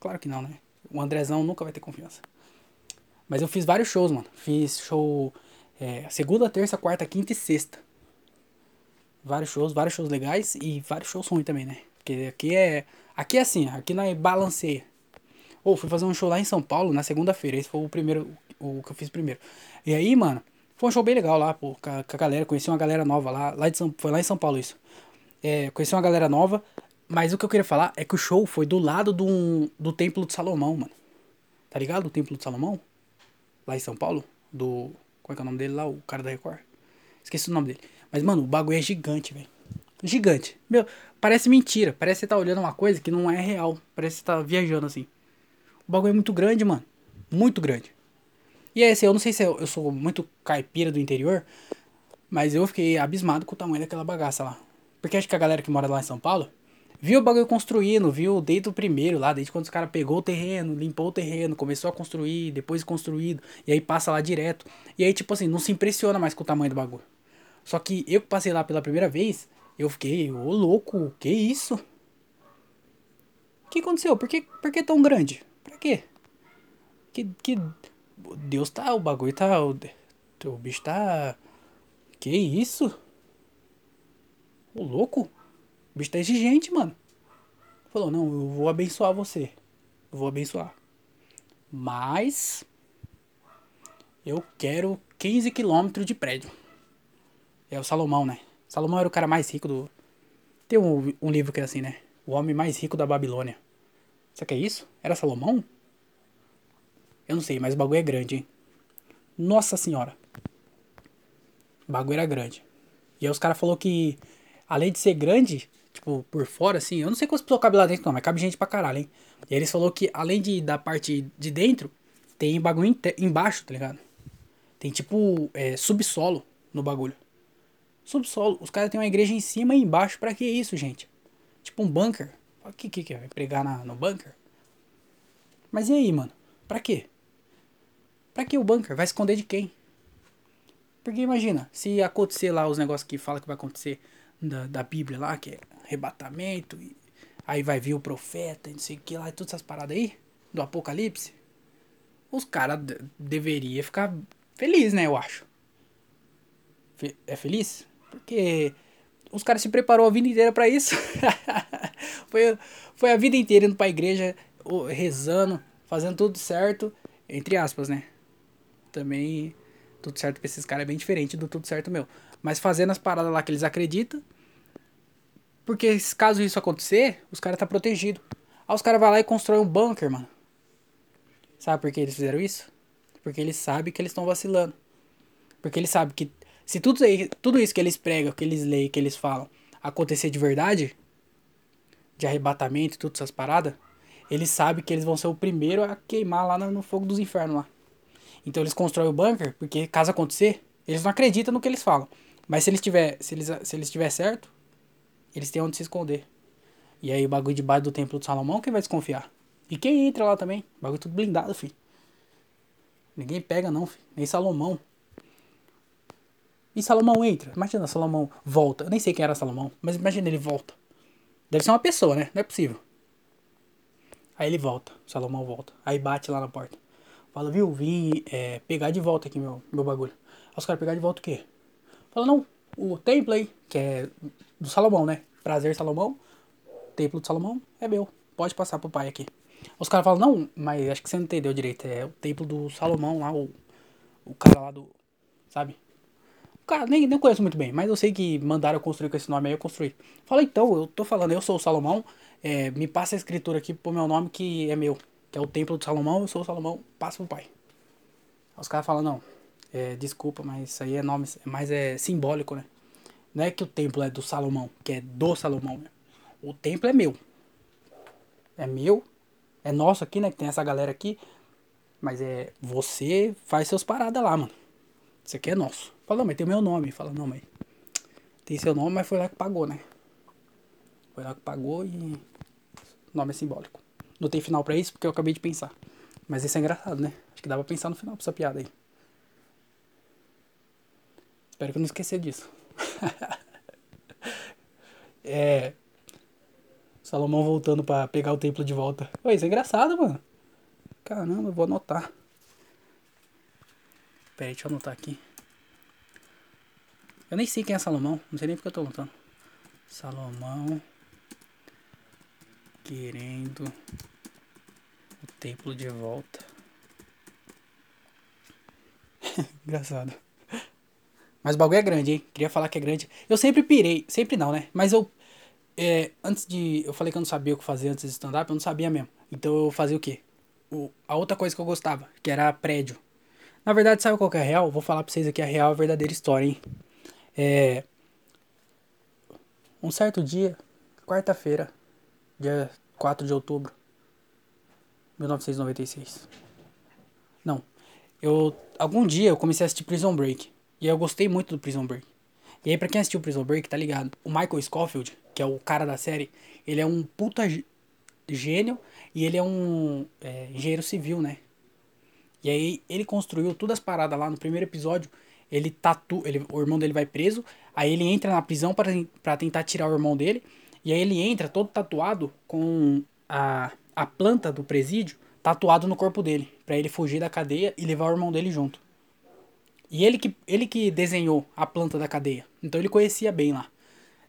Claro que não, né? O Andrezão nunca vai ter confiança. Mas eu fiz vários shows, mano. Fiz show é, segunda, terça, quarta, quinta e sexta. Vários shows, vários shows legais e vários shows ruins também, né? Porque aqui é. Aqui é assim, aqui não é balanceia. Ou oh, fui fazer um show lá em São Paulo na segunda-feira. Esse foi o primeiro. O que eu fiz primeiro. E aí, mano, foi um show bem legal lá, pô, com a, com a galera. Conheci uma galera nova lá. lá de São, foi lá em São Paulo isso. É, conheci uma galera nova. Mas o que eu queria falar é que o show foi do lado do, do Templo de Salomão, mano. Tá ligado? O Templo de Salomão? Lá em São Paulo? Do. Qual é que é o nome dele lá? O cara da Record? Esqueci o nome dele. Mas, mano, o bagulho é gigante, velho. Gigante. Meu, parece mentira. Parece que você tá olhando uma coisa que não é real. Parece que você tá viajando assim. O bagulho é muito grande, mano. Muito grande. E é assim, eu não sei se eu, eu sou muito caipira do interior, mas eu fiquei abismado com o tamanho daquela bagaça lá. Porque acho que a galera que mora lá em São Paulo Viu o bagulho construindo, viu desde o primeiro lá, desde quando os caras pegou o terreno, limpou o terreno, começou a construir, depois construído, e aí passa lá direto. E aí, tipo assim, não se impressiona mais com o tamanho do bagulho. Só que eu que passei lá pela primeira vez, eu fiquei, ô louco, que isso? O que aconteceu? Por que, por que tão grande? Pra quê? Que, que. Deus tá, o bagulho tá. O, o bicho tá. Que isso? Ô louco? O bicho tá exigente, mano. Falou, não, eu vou abençoar você. Eu vou abençoar. Mas. Eu quero 15 quilômetros de prédio. É o Salomão, né? Salomão era o cara mais rico do. Tem um, um livro que é assim, né? O homem mais rico da Babilônia. Será que é isso? Era Salomão? Eu não sei, mas o bagulho é grande, hein? Nossa senhora. O bagulho era grande. E aí os caras falaram que, além de ser grande, tipo, por fora, assim, eu não sei quantas pessoas cabem lá dentro, não, mas cabe gente pra caralho, hein? E eles falaram que, além de, da parte de dentro, tem bagulho embaixo, tá ligado? Tem tipo é, subsolo no bagulho. Subsolo. Os caras têm uma igreja em cima e embaixo. Pra que isso, gente? Tipo um bunker. O que que, é? Vai pregar na, no bunker? Mas e aí, mano? Pra quê? Pra que o bunker? Vai esconder de quem? Porque imagina, se acontecer lá os negócios que fala que vai acontecer da, da Bíblia lá, que é arrebatamento, e aí vai vir o profeta, não sei o que lá, e todas essas paradas aí, do Apocalipse, os caras deveriam ficar felizes, né, eu acho. Fe é feliz? Porque os caras se preparou a vida inteira para isso. [LAUGHS] foi, foi a vida inteira indo pra igreja, rezando, fazendo tudo certo, entre aspas, né? também tudo certo pra esses caras é bem diferente do tudo certo meu. Mas fazendo as paradas lá que eles acreditam. Porque caso isso acontecer, os caras tá protegido. Aí os caras vão lá e constroem um bunker, mano. Sabe por que eles fizeram isso? Porque eles sabem que eles estão vacilando. Porque eles sabem que se tudo, tudo isso que eles pregam, que eles leem, que eles falam, acontecer de verdade, de arrebatamento e todas essas paradas, eles sabem que eles vão ser o primeiro a queimar lá no, fogo dos infernos lá. Então eles constroem o bunker, porque caso acontecer, eles não acreditam no que eles falam. Mas se eles tiver, se eles, se eles tiver certo, eles têm onde se esconder. E aí o bagulho debaixo do templo de Salomão, quem vai desconfiar? E quem entra lá também? O bagulho tudo blindado, filho. Ninguém pega não, filho. Nem Salomão. E Salomão entra. Imagina, Salomão volta. Eu nem sei quem era Salomão, mas imagina ele volta. Deve ser uma pessoa, né? Não é possível. Aí ele volta. Salomão volta. Aí bate lá na porta. Fala, viu, vim é, pegar de volta aqui meu, meu bagulho. Aí os caras pegar de volta o quê? Fala, não, o templo aí, que é do Salomão, né? Prazer Salomão, templo de Salomão é meu. Pode passar pro pai aqui. Os caras falam, não, mas acho que você não entendeu direito. É o templo do Salomão lá, o, o cara lá do. Sabe? O cara, nem, nem conheço muito bem, mas eu sei que mandaram eu construir com esse nome aí, eu construí. Fala, então, eu tô falando, eu sou o Salomão, é, me passa a escritura aqui pro meu nome que é meu que é o templo de Salomão, eu sou o Salomão, passa pro pai. Os caras falam, não, é, desculpa, mas isso aí é nome, mas é simbólico, né? Não é que o templo é do Salomão, que é do Salomão, né? O templo é meu. É meu, é nosso aqui, né? Que tem essa galera aqui. Mas é, você faz seus paradas lá, mano. Isso aqui é nosso. Fala, mas tem o meu nome. Fala, não, mas tem seu nome, mas foi lá que pagou, né? Foi lá que pagou e o nome é simbólico. Não tem final para isso porque eu acabei de pensar. Mas isso é engraçado, né? Acho que dá pra pensar no final pra essa piada aí. Espero que eu não esqueça disso. [LAUGHS] é. Salomão voltando para pegar o templo de volta. Pô, isso é engraçado, mano. Caramba, eu vou anotar. Pera aí, deixa eu anotar aqui. Eu nem sei quem é Salomão. Não sei nem porque eu tô anotando. Salomão querendo o templo de volta. [LAUGHS] Engraçado. Mas o bagulho é grande, hein? Queria falar que é grande. Eu sempre pirei, sempre não, né? Mas eu. É, antes de. Eu falei que eu não sabia o que fazer antes de stand-up, eu não sabia mesmo. Então eu fazia o quê? O, a outra coisa que eu gostava, que era prédio. Na verdade, sabe qual que é a real? Vou falar pra vocês aqui a real, a verdadeira história, hein? É. Um certo dia, quarta-feira, dia 4 de outubro de 1996. Não. Eu algum dia eu comecei a assistir Prison Break e eu gostei muito do Prison Break. E aí para quem assistiu Prison Break, tá ligado? O Michael Scofield, que é o cara da série, ele é um puta gênio e ele é um é, engenheiro civil, né? E aí ele construiu todas as paradas lá no primeiro episódio. Ele tatu, ele, o irmão dele vai preso, aí ele entra na prisão para tentar tirar o irmão dele. E aí ele entra todo tatuado com a, a planta do presídio tatuado no corpo dele, para ele fugir da cadeia e levar o irmão dele junto. E ele que, ele que desenhou a planta da cadeia. Então ele conhecia bem lá.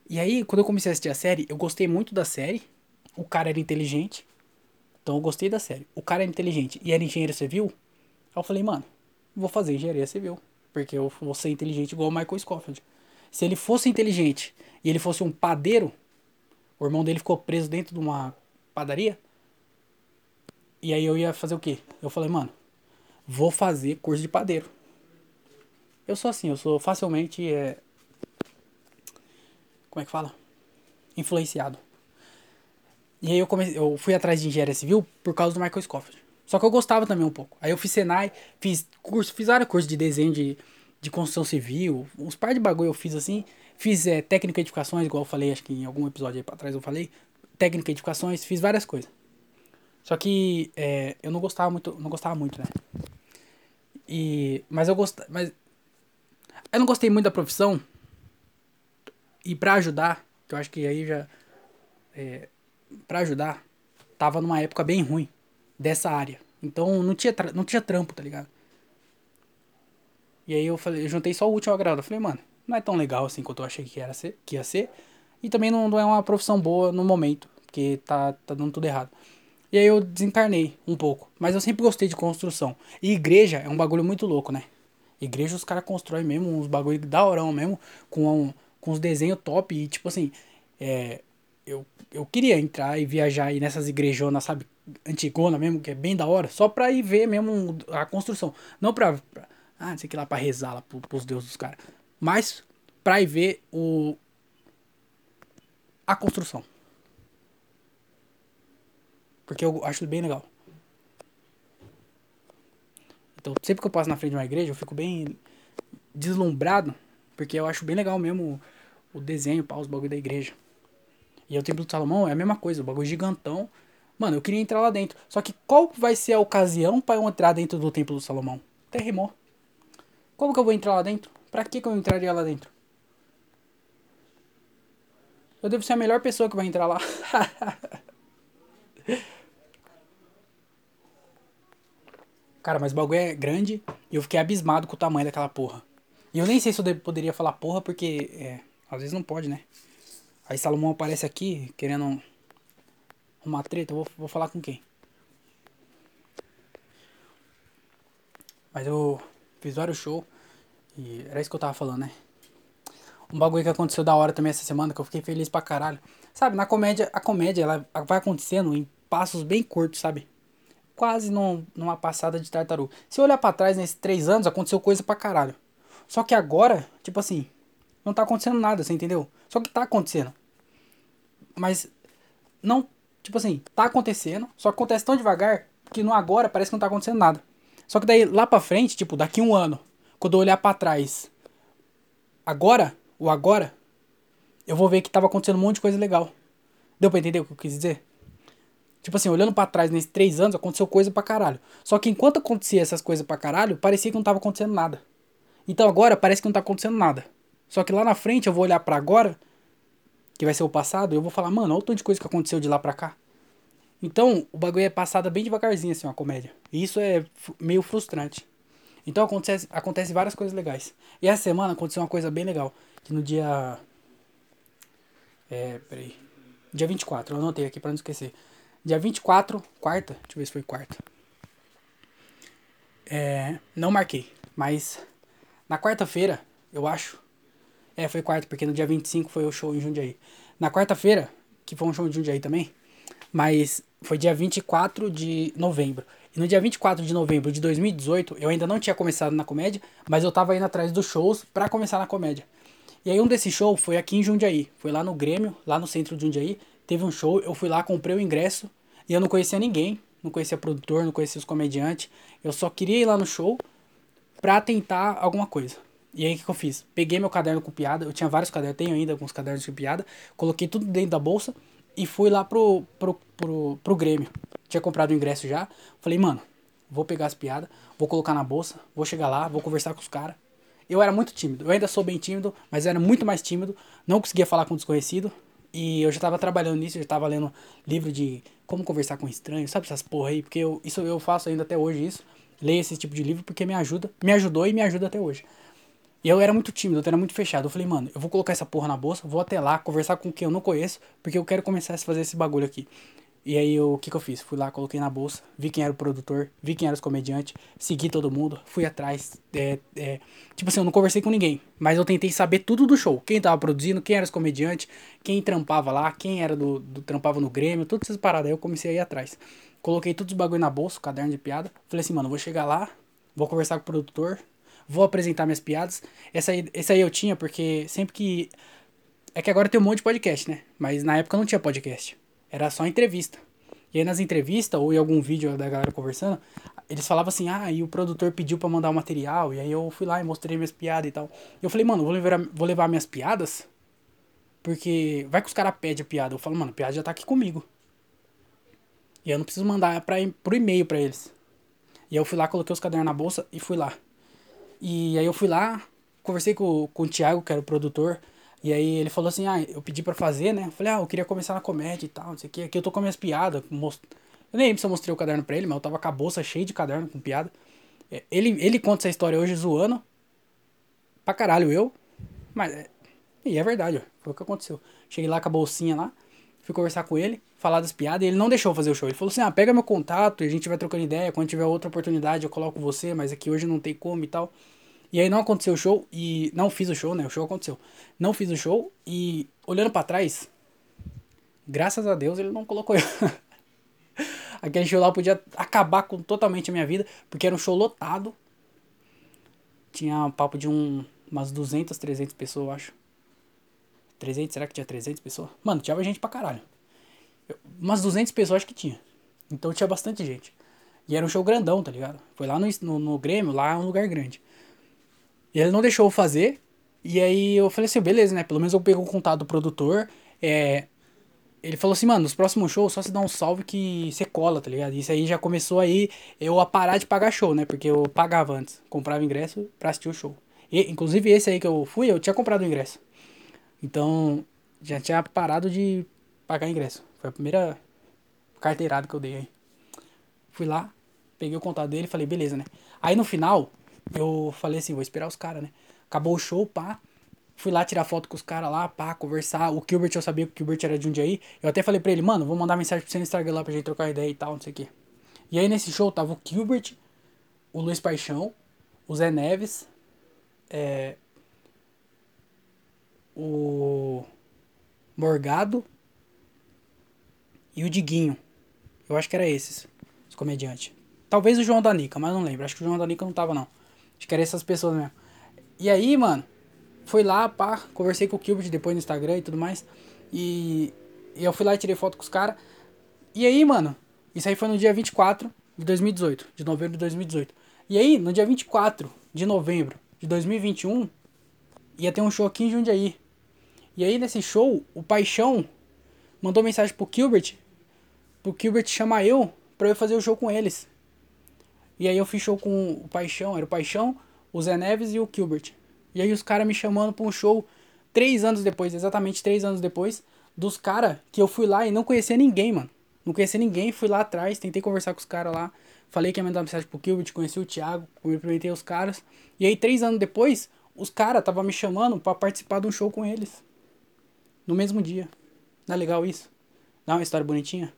E aí, quando eu comecei a assistir a série, eu gostei muito da série. O cara era inteligente. Então eu gostei da série. O cara era inteligente e era engenheiro civil. Aí eu falei, mano, vou fazer engenharia civil. Porque eu vou ser inteligente igual o Michael Scofield. Se ele fosse inteligente e ele fosse um padeiro, o irmão dele ficou preso dentro de uma padaria. E aí eu ia fazer o quê? Eu falei, mano, vou fazer curso de padeiro. Eu sou assim, eu sou facilmente. É... Como é que fala? Influenciado. E aí eu, comecei, eu fui atrás de engenharia civil por causa do Michael Scofield. Só que eu gostava também um pouco. Aí eu fiz Senai, fiz curso, fiz vários cursos de desenho de, de construção civil, uns par de bagulho eu fiz assim. Fiz é, técnica de edificações, igual eu falei, acho que em algum episódio aí pra trás eu falei. Técnica de edificações, fiz várias coisas. Só que é, eu não gostava muito, não gostava muito, né? E, mas eu gostava, mas eu não gostei muito da profissão. E pra ajudar, que eu acho que aí já é, para ajudar, tava numa época bem ruim dessa área. Então não tinha, não tinha trampo, tá ligado? E aí eu falei, eu juntei só o último agrado. Eu falei, mano, não é tão legal assim quanto eu achei que, era ser, que ia ser. E também não, não é uma profissão boa no momento, porque tá, tá dando tudo errado. E aí eu desencarnei um pouco. Mas eu sempre gostei de construção. E igreja é um bagulho muito louco, né? Igreja os caras constroem mesmo uns bagulho da horão mesmo, com, um, com uns desenhos top. E tipo assim, é, eu, eu queria entrar e viajar aí nessas igrejonas, sabe? Antigona mesmo, que é bem da hora, só pra ir ver mesmo a construção. Não pra. pra ah, não sei que lá pra rezar lá pro, pros deuses dos caras. Mas pra ir ver o. a construção. Porque eu acho bem legal. Então, sempre que eu passo na frente de uma igreja, eu fico bem deslumbrado. Porque eu acho bem legal mesmo o desenho, pá, os bagulho da igreja. E o Templo de Salomão é a mesma coisa, o bagulho gigantão. Mano, eu queria entrar lá dentro. Só que qual vai ser a ocasião para eu entrar dentro do Templo do Salomão? Terremoto. Como que eu vou entrar lá dentro? Pra que, que eu entraria lá dentro? Eu devo ser a melhor pessoa que vai entrar lá. [LAUGHS] Cara, mas o bagulho é grande e eu fiquei abismado com o tamanho daquela porra. E eu nem sei se eu poderia falar porra porque, é, às vezes não pode, né? Aí Salomão aparece aqui querendo uma treta. Eu vou, vou falar com quem? Mas eu fiz vários shows. E era isso que eu tava falando, né? Um bagulho que aconteceu da hora também essa semana, que eu fiquei feliz pra caralho. Sabe, na comédia, a comédia ela vai acontecendo em passos bem curtos, sabe? Quase num, numa passada de tartaruga. Se olhar pra trás nesses três anos, aconteceu coisa pra caralho. Só que agora, tipo assim, não tá acontecendo nada, você entendeu? Só que tá acontecendo. Mas não, tipo assim, tá acontecendo, só que acontece tão devagar que no agora parece que não tá acontecendo nada. Só que daí lá pra frente, tipo, daqui um ano, quando eu olhar para trás, agora, o agora, eu vou ver que tava acontecendo um monte de coisa legal. Deu pra entender o que eu quis dizer? Tipo assim, olhando para trás nesses três anos, aconteceu coisa pra caralho. Só que enquanto acontecia essas coisas pra caralho, parecia que não tava acontecendo nada. Então agora parece que não tá acontecendo nada. Só que lá na frente eu vou olhar para agora, que vai ser o passado, eu vou falar, mano, olha o tanto de coisa que aconteceu de lá pra cá. Então, o bagulho é passado bem devagarzinho, assim, uma comédia. E isso é meio frustrante. Então acontece, acontece várias coisas legais. E essa semana aconteceu uma coisa bem legal. Que no dia. É, peraí. Dia 24, eu anotei aqui pra não esquecer. Dia 24, quarta. Deixa eu ver se foi quarta. É, não marquei, mas na quarta-feira, eu acho. É, foi quarta, porque no dia 25 foi o show em Jundiaí. Na quarta-feira, que foi um show em Jundiaí também, mas foi dia 24 de novembro. E no dia 24 de novembro de 2018, eu ainda não tinha começado na comédia, mas eu tava indo atrás dos shows para começar na comédia. E aí um desses shows foi aqui em Jundiaí. Foi lá no Grêmio, lá no centro de Jundiaí. Teve um show, eu fui lá, comprei o ingresso e eu não conhecia ninguém. Não conhecia produtor, não conhecia os comediantes. Eu só queria ir lá no show pra tentar alguma coisa. E aí o que, que eu fiz? Peguei meu caderno com piada, eu tinha vários cadernos, tenho ainda alguns cadernos com piada, coloquei tudo dentro da bolsa e fui lá pro, pro, pro, pro Grêmio. Tinha comprado o ingresso já. Falei, mano, vou pegar as piadas, vou colocar na bolsa, vou chegar lá, vou conversar com os caras. Eu era muito tímido, eu ainda sou bem tímido, mas era muito mais tímido, não conseguia falar com desconhecido. E eu já tava trabalhando nisso, eu já tava lendo livro de como conversar com estranhos, sabe essas porra aí? Porque eu, isso eu faço ainda até hoje isso. Leio esse tipo de livro porque me ajuda, me ajudou e me ajuda até hoje. E eu era muito tímido, eu era muito fechado. Eu falei, mano, eu vou colocar essa porra na bolsa, vou até lá, conversar com quem eu não conheço, porque eu quero começar a fazer esse bagulho aqui. E aí o que, que eu fiz? Fui lá, coloquei na bolsa, vi quem era o produtor, vi quem era os comediantes, segui todo mundo, fui atrás. É, é, tipo assim, eu não conversei com ninguém, mas eu tentei saber tudo do show. Quem tava produzindo, quem era os comediantes, quem trampava lá, quem era do, do trampava no Grêmio, todas essas paradas. Aí eu comecei a ir atrás. Coloquei todos os bagulho na bolsa, caderno de piada. Falei assim, mano, vou chegar lá, vou conversar com o produtor, vou apresentar minhas piadas. Essa aí, essa aí eu tinha porque sempre que. É que agora tem um monte de podcast, né? Mas na época não tinha podcast. Era só entrevista. E aí nas entrevistas, ou em algum vídeo da galera conversando, eles falavam assim, ah, e o produtor pediu para mandar o material, e aí eu fui lá e mostrei minhas piadas e tal. Eu falei, mano, vou levar, vou levar minhas piadas, porque vai que os caras pedem a piada. Eu falo, mano, a piada já tá aqui comigo. E eu não preciso mandar pra, pro e-mail para eles. E aí eu fui lá, coloquei os cadernos na bolsa e fui lá. E aí eu fui lá, conversei com, com o Thiago, que era o produtor, e aí ele falou assim, ah, eu pedi pra fazer, né? Eu falei, ah, eu queria começar na comédia e tal, não sei o que. Aqui eu tô com minhas piadas. Most... Eu nem lembro se eu mostrei o caderno pra ele, mas eu tava com a bolsa cheia de caderno com piada. É, ele, ele conta essa história hoje zoando. Pra caralho eu. Mas é. E é verdade. Foi o que aconteceu. Cheguei lá com a bolsinha lá. Fui conversar com ele, falar das piadas, e ele não deixou fazer o show. Ele falou assim: ah, pega meu contato e a gente vai trocando ideia. Quando tiver outra oportunidade, eu coloco você, mas aqui hoje não tem como e tal. E aí não aconteceu o show e não fiz o show, né? O show aconteceu. Não fiz o show e olhando para trás, graças a Deus ele não colocou eu. [LAUGHS] Aquele show lá podia acabar com totalmente a minha vida, porque era um show lotado. Tinha um papo de um, umas 200, 300 pessoas, eu acho. 300, será que tinha 300 pessoas? Mano, tinha gente pra caralho. Eu, umas 200 pessoas acho que tinha. Então tinha bastante gente. E era um show grandão, tá ligado? Foi lá no, no, no Grêmio, lá é um lugar grande. E ele não deixou eu fazer. E aí eu falei assim, beleza, né? Pelo menos eu peguei o contato do produtor. É, ele falou assim, mano, nos próximos shows só se dá um salve que você cola, tá ligado? Isso aí já começou aí eu a parar de pagar show, né? Porque eu pagava antes, comprava ingresso pra assistir o show. E, inclusive esse aí que eu fui, eu tinha comprado o ingresso. Então, já tinha parado de pagar ingresso. Foi a primeira carteirada que eu dei aí. Fui lá, peguei o contato dele e falei, beleza, né? Aí no final, eu falei assim, vou esperar os caras, né? Acabou o show, pá. Fui lá tirar foto com os caras lá, pá, conversar. O Gilbert, eu sabia que o Gilbert era de um dia aí. Eu até falei pra ele, mano, vou mandar mensagem pra você no Instagram lá pra gente trocar ideia e tal, não sei o quê. E aí nesse show tava o Gilbert, o Luiz Paixão, o Zé Neves, é, o Morgado e o Diguinho. Eu acho que era esses, os comediantes. Talvez o João Danica, mas não lembro. Acho que o João Danica não tava, não. Acho que era essas pessoas mesmo. E aí, mano, fui lá, pá, conversei com o Gilbert depois no Instagram e tudo mais. E, e eu fui lá e tirei foto com os caras. E aí, mano, isso aí foi no dia 24 de 2018, de novembro de 2018. E aí, no dia 24 de novembro de 2021, ia ter um show aqui em Jundiaí. E aí, nesse show, o Paixão mandou mensagem pro Gilbert, pro Gilbert chamar eu pra eu fazer o show com eles. E aí eu fiz show com o Paixão, era o Paixão, o Zé Neves e o Gilbert. E aí os caras me chamando pra um show três anos depois, exatamente três anos depois, dos caras que eu fui lá e não conhecia ninguém, mano. Não conhecia ninguém, fui lá atrás, tentei conversar com os caras lá. Falei que ia mandar mensagem pro Gilbert, conheci o Thiago, cumprimentei os caras. E aí, três anos depois, os caras estavam me chamando para participar de um show com eles. No mesmo dia. Não é legal isso? Dá uma história bonitinha?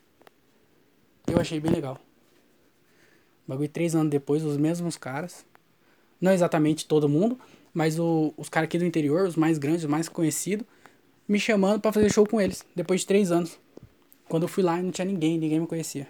Eu achei bem legal. Bagulho três anos depois, os mesmos caras. Não exatamente todo mundo, mas o, os caras aqui do interior, os mais grandes, os mais conhecidos, me chamando para fazer show com eles, depois de três anos. Quando eu fui lá, não tinha ninguém, ninguém me conhecia.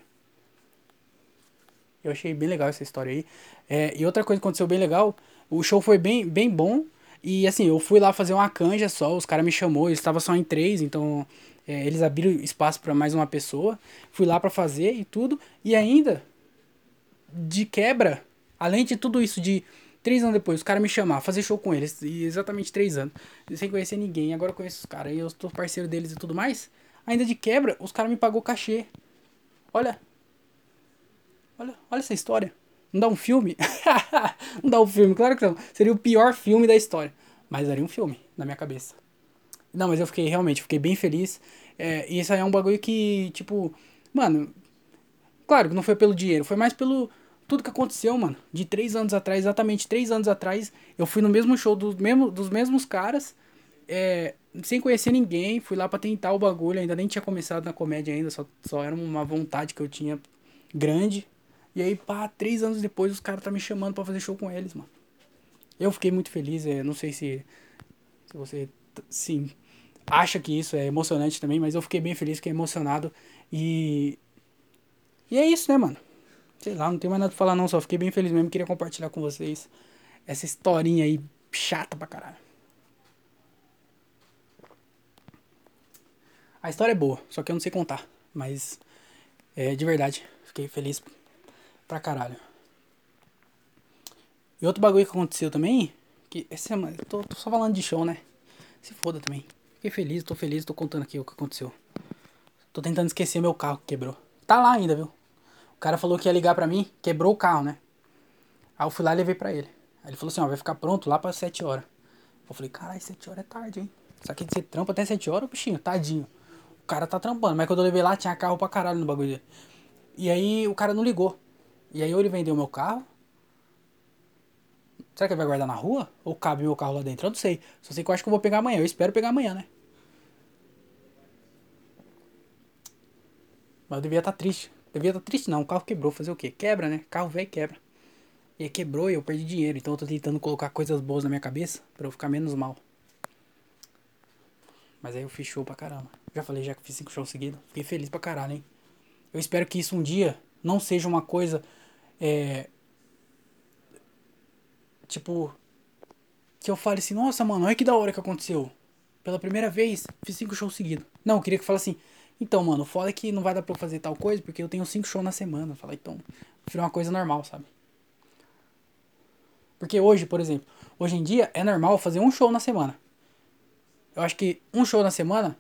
Eu achei bem legal essa história aí. É, e outra coisa que aconteceu bem legal, o show foi bem, bem bom. E assim, eu fui lá fazer uma canja só, os caras me chamou, eles estavam só em três, então é, eles abriram espaço para mais uma pessoa. Fui lá para fazer e tudo. E ainda de quebra, além de tudo isso, de três anos depois, os caras me chamar, fazer show com eles, e exatamente três anos, sem conhecer ninguém, agora eu conheço os caras, e eu sou parceiro deles e tudo mais, ainda de quebra, os caras me pagou cachê. Olha. Olha, olha essa história. Não dá um filme? [LAUGHS] não dá um filme, claro que não. Seria o pior filme da história. Mas daria um filme, na minha cabeça. Não, mas eu fiquei, realmente, fiquei bem feliz. É, e isso aí é um bagulho que, tipo, mano, claro que não foi pelo dinheiro, foi mais pelo, tudo que aconteceu, mano. De três anos atrás, exatamente três anos atrás, eu fui no mesmo show dos, mesmo, dos mesmos caras. é, sem conhecer ninguém, fui lá pra tentar o bagulho, ainda nem tinha começado na comédia ainda, só, só era uma vontade que eu tinha grande. E aí, pá, três anos depois os caras tá me chamando pra fazer show com eles, mano. Eu fiquei muito feliz, é, não sei se, se você, sim, acha que isso é emocionante também, mas eu fiquei bem feliz, fiquei emocionado e... E é isso, né, mano? Sei lá, não tem mais nada pra falar não, só fiquei bem feliz mesmo, queria compartilhar com vocês essa historinha aí chata pra caralho. A história é boa, só que eu não sei contar. Mas, é, de verdade, fiquei feliz pra caralho. E outro bagulho que aconteceu também, que essa semana, tô, tô só falando de show, né? Se foda também. Fiquei feliz, tô feliz, tô contando aqui o que aconteceu. Tô tentando esquecer meu carro que quebrou. Tá lá ainda, viu? O cara falou que ia ligar pra mim, quebrou o carro, né? Aí eu fui lá e levei pra ele. Aí ele falou assim, ó, vai ficar pronto lá pra 7 horas. Eu falei, caralho, 7 horas é tarde, hein? Só que você trampa até 7 horas, bichinho, tadinho cara tá trampando. Mas quando eu levei lá, tinha carro pra caralho no bagulho dele. E aí o cara não ligou. E aí ou ele vendeu meu carro. Será que ele vai guardar na rua? Ou cabe meu carro lá dentro? Eu não sei. Só sei que eu acho que eu vou pegar amanhã. Eu espero pegar amanhã, né? Mas eu devia estar tá triste. Devia estar tá triste não. O carro quebrou. Fazer o quê? Quebra, né? Carro velho quebra. E quebrou e eu perdi dinheiro. Então eu tô tentando colocar coisas boas na minha cabeça. para eu ficar menos mal. Mas aí eu fiz show pra caramba. Já falei já que fiz cinco shows seguidos. Fiquei feliz pra caralho, hein? Eu espero que isso um dia não seja uma coisa. É. Tipo. Que eu fale assim, nossa, mano, olha que da hora que aconteceu. Pela primeira vez, fiz cinco shows seguidos. Não, eu queria que falasse assim. Então, mano, foda que não vai dar pra eu fazer tal coisa porque eu tenho cinco shows na semana. Falar, então, prefiro uma coisa normal, sabe? Porque hoje, por exemplo, hoje em dia é normal fazer um show na semana. Eu acho que um show na semana,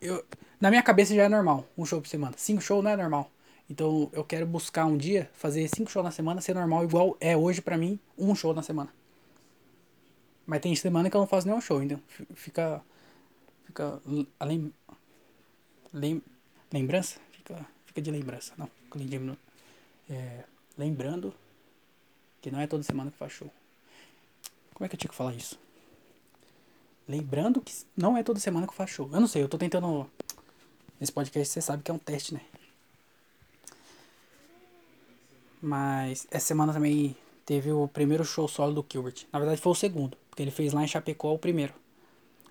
eu, na minha cabeça já é normal, um show por semana. Cinco shows não é normal. Então eu quero buscar um dia, fazer cinco shows na semana, ser normal, igual é hoje pra mim, um show na semana. Mas tem semana que eu não faço nenhum show, então fica. Fica. Além. Lem, lembrança? Fica, fica de lembrança. Não, é, lembrando que não é toda semana que faz show. Como é que eu tinha que falar isso? Lembrando que não é toda semana que faço show. Eu não sei, eu tô tentando. Nesse podcast você sabe que é um teste, né? Mas essa semana também teve o primeiro show solo do Gilbert. Na verdade foi o segundo, porque ele fez lá em Chapecó o primeiro.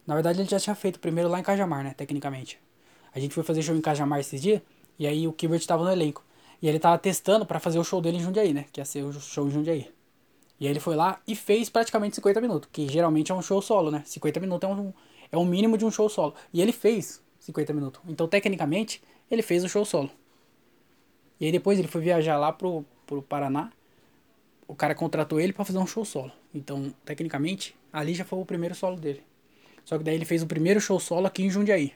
Na verdade ele já tinha feito o primeiro lá em Cajamar, né? Tecnicamente. A gente foi fazer show em Cajamar esses dias, e aí o Gilbert tava no elenco. E ele tava testando para fazer o show dele em Jundiaí, né? Que ia ser o show em Jundiaí. E aí ele foi lá e fez praticamente 50 minutos, que geralmente é um show solo, né? 50 minutos é um, é um mínimo de um show solo. E ele fez 50 minutos. Então, tecnicamente, ele fez o show solo. E aí depois ele foi viajar lá pro, pro Paraná. O cara contratou ele para fazer um show solo. Então, tecnicamente, ali já foi o primeiro solo dele. Só que daí ele fez o primeiro show solo aqui em Jundiaí.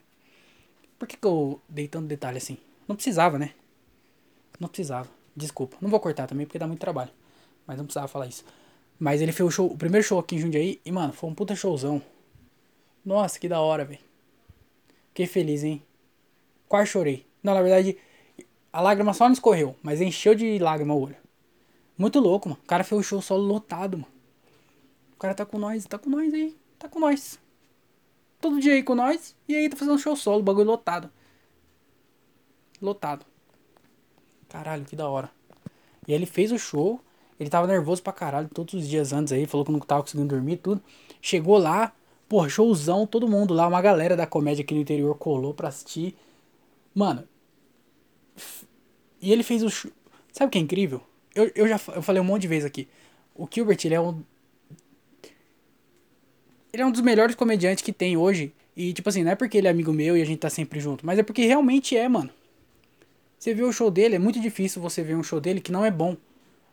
Por que, que eu dei tanto detalhe assim? Não precisava, né? Não precisava. Desculpa. Não vou cortar também porque dá muito trabalho. Mas não precisava falar isso. Mas ele fez o, show, o primeiro show aqui em Jundiaí e, mano, foi um puta showzão. Nossa, que da hora, velho. Fiquei feliz, hein? Quase chorei. Não, na verdade, a lágrima só não escorreu, mas encheu de lágrima o olho. Muito louco, mano. O cara fez o show solo lotado, mano. O cara tá com nós, tá com nós aí. Tá com nós. Todo dia aí com nós. E aí tá fazendo show solo, bagulho lotado. Lotado. Caralho, que da hora. E ele fez o show. Ele tava nervoso pra caralho todos os dias antes aí, falou que não tava conseguindo dormir tudo. Chegou lá, pô, showzão, todo mundo lá, uma galera da comédia aqui no interior colou pra assistir. Mano. E ele fez o. Show... Sabe o que é incrível? Eu, eu já eu falei um monte de vezes aqui. O Gilbert, ele é um. Ele é um dos melhores comediantes que tem hoje. E, tipo assim, não é porque ele é amigo meu e a gente tá sempre junto, mas é porque realmente é, mano. Você vê o show dele, é muito difícil você ver um show dele que não é bom.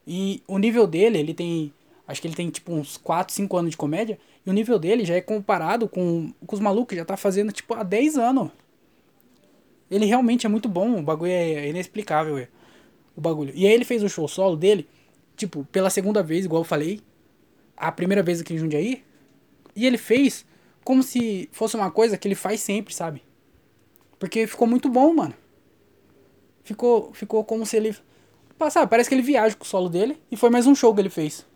E o nível dele, ele tem. Acho que ele tem tipo uns 4, 5 anos de comédia. E o nível dele já é comparado com, com os malucos que já tá fazendo tipo há 10 anos. Ele realmente é muito bom. O bagulho é inexplicável, é. O bagulho. E aí ele fez o show solo dele, tipo, pela segunda vez, igual eu falei. A primeira vez aqui em Jundiaí. E ele fez como se fosse uma coisa que ele faz sempre, sabe? Porque ficou muito bom, mano. Ficou, ficou como se ele Sabe, parece que ele viaja com o solo dele e foi mais um show que ele fez.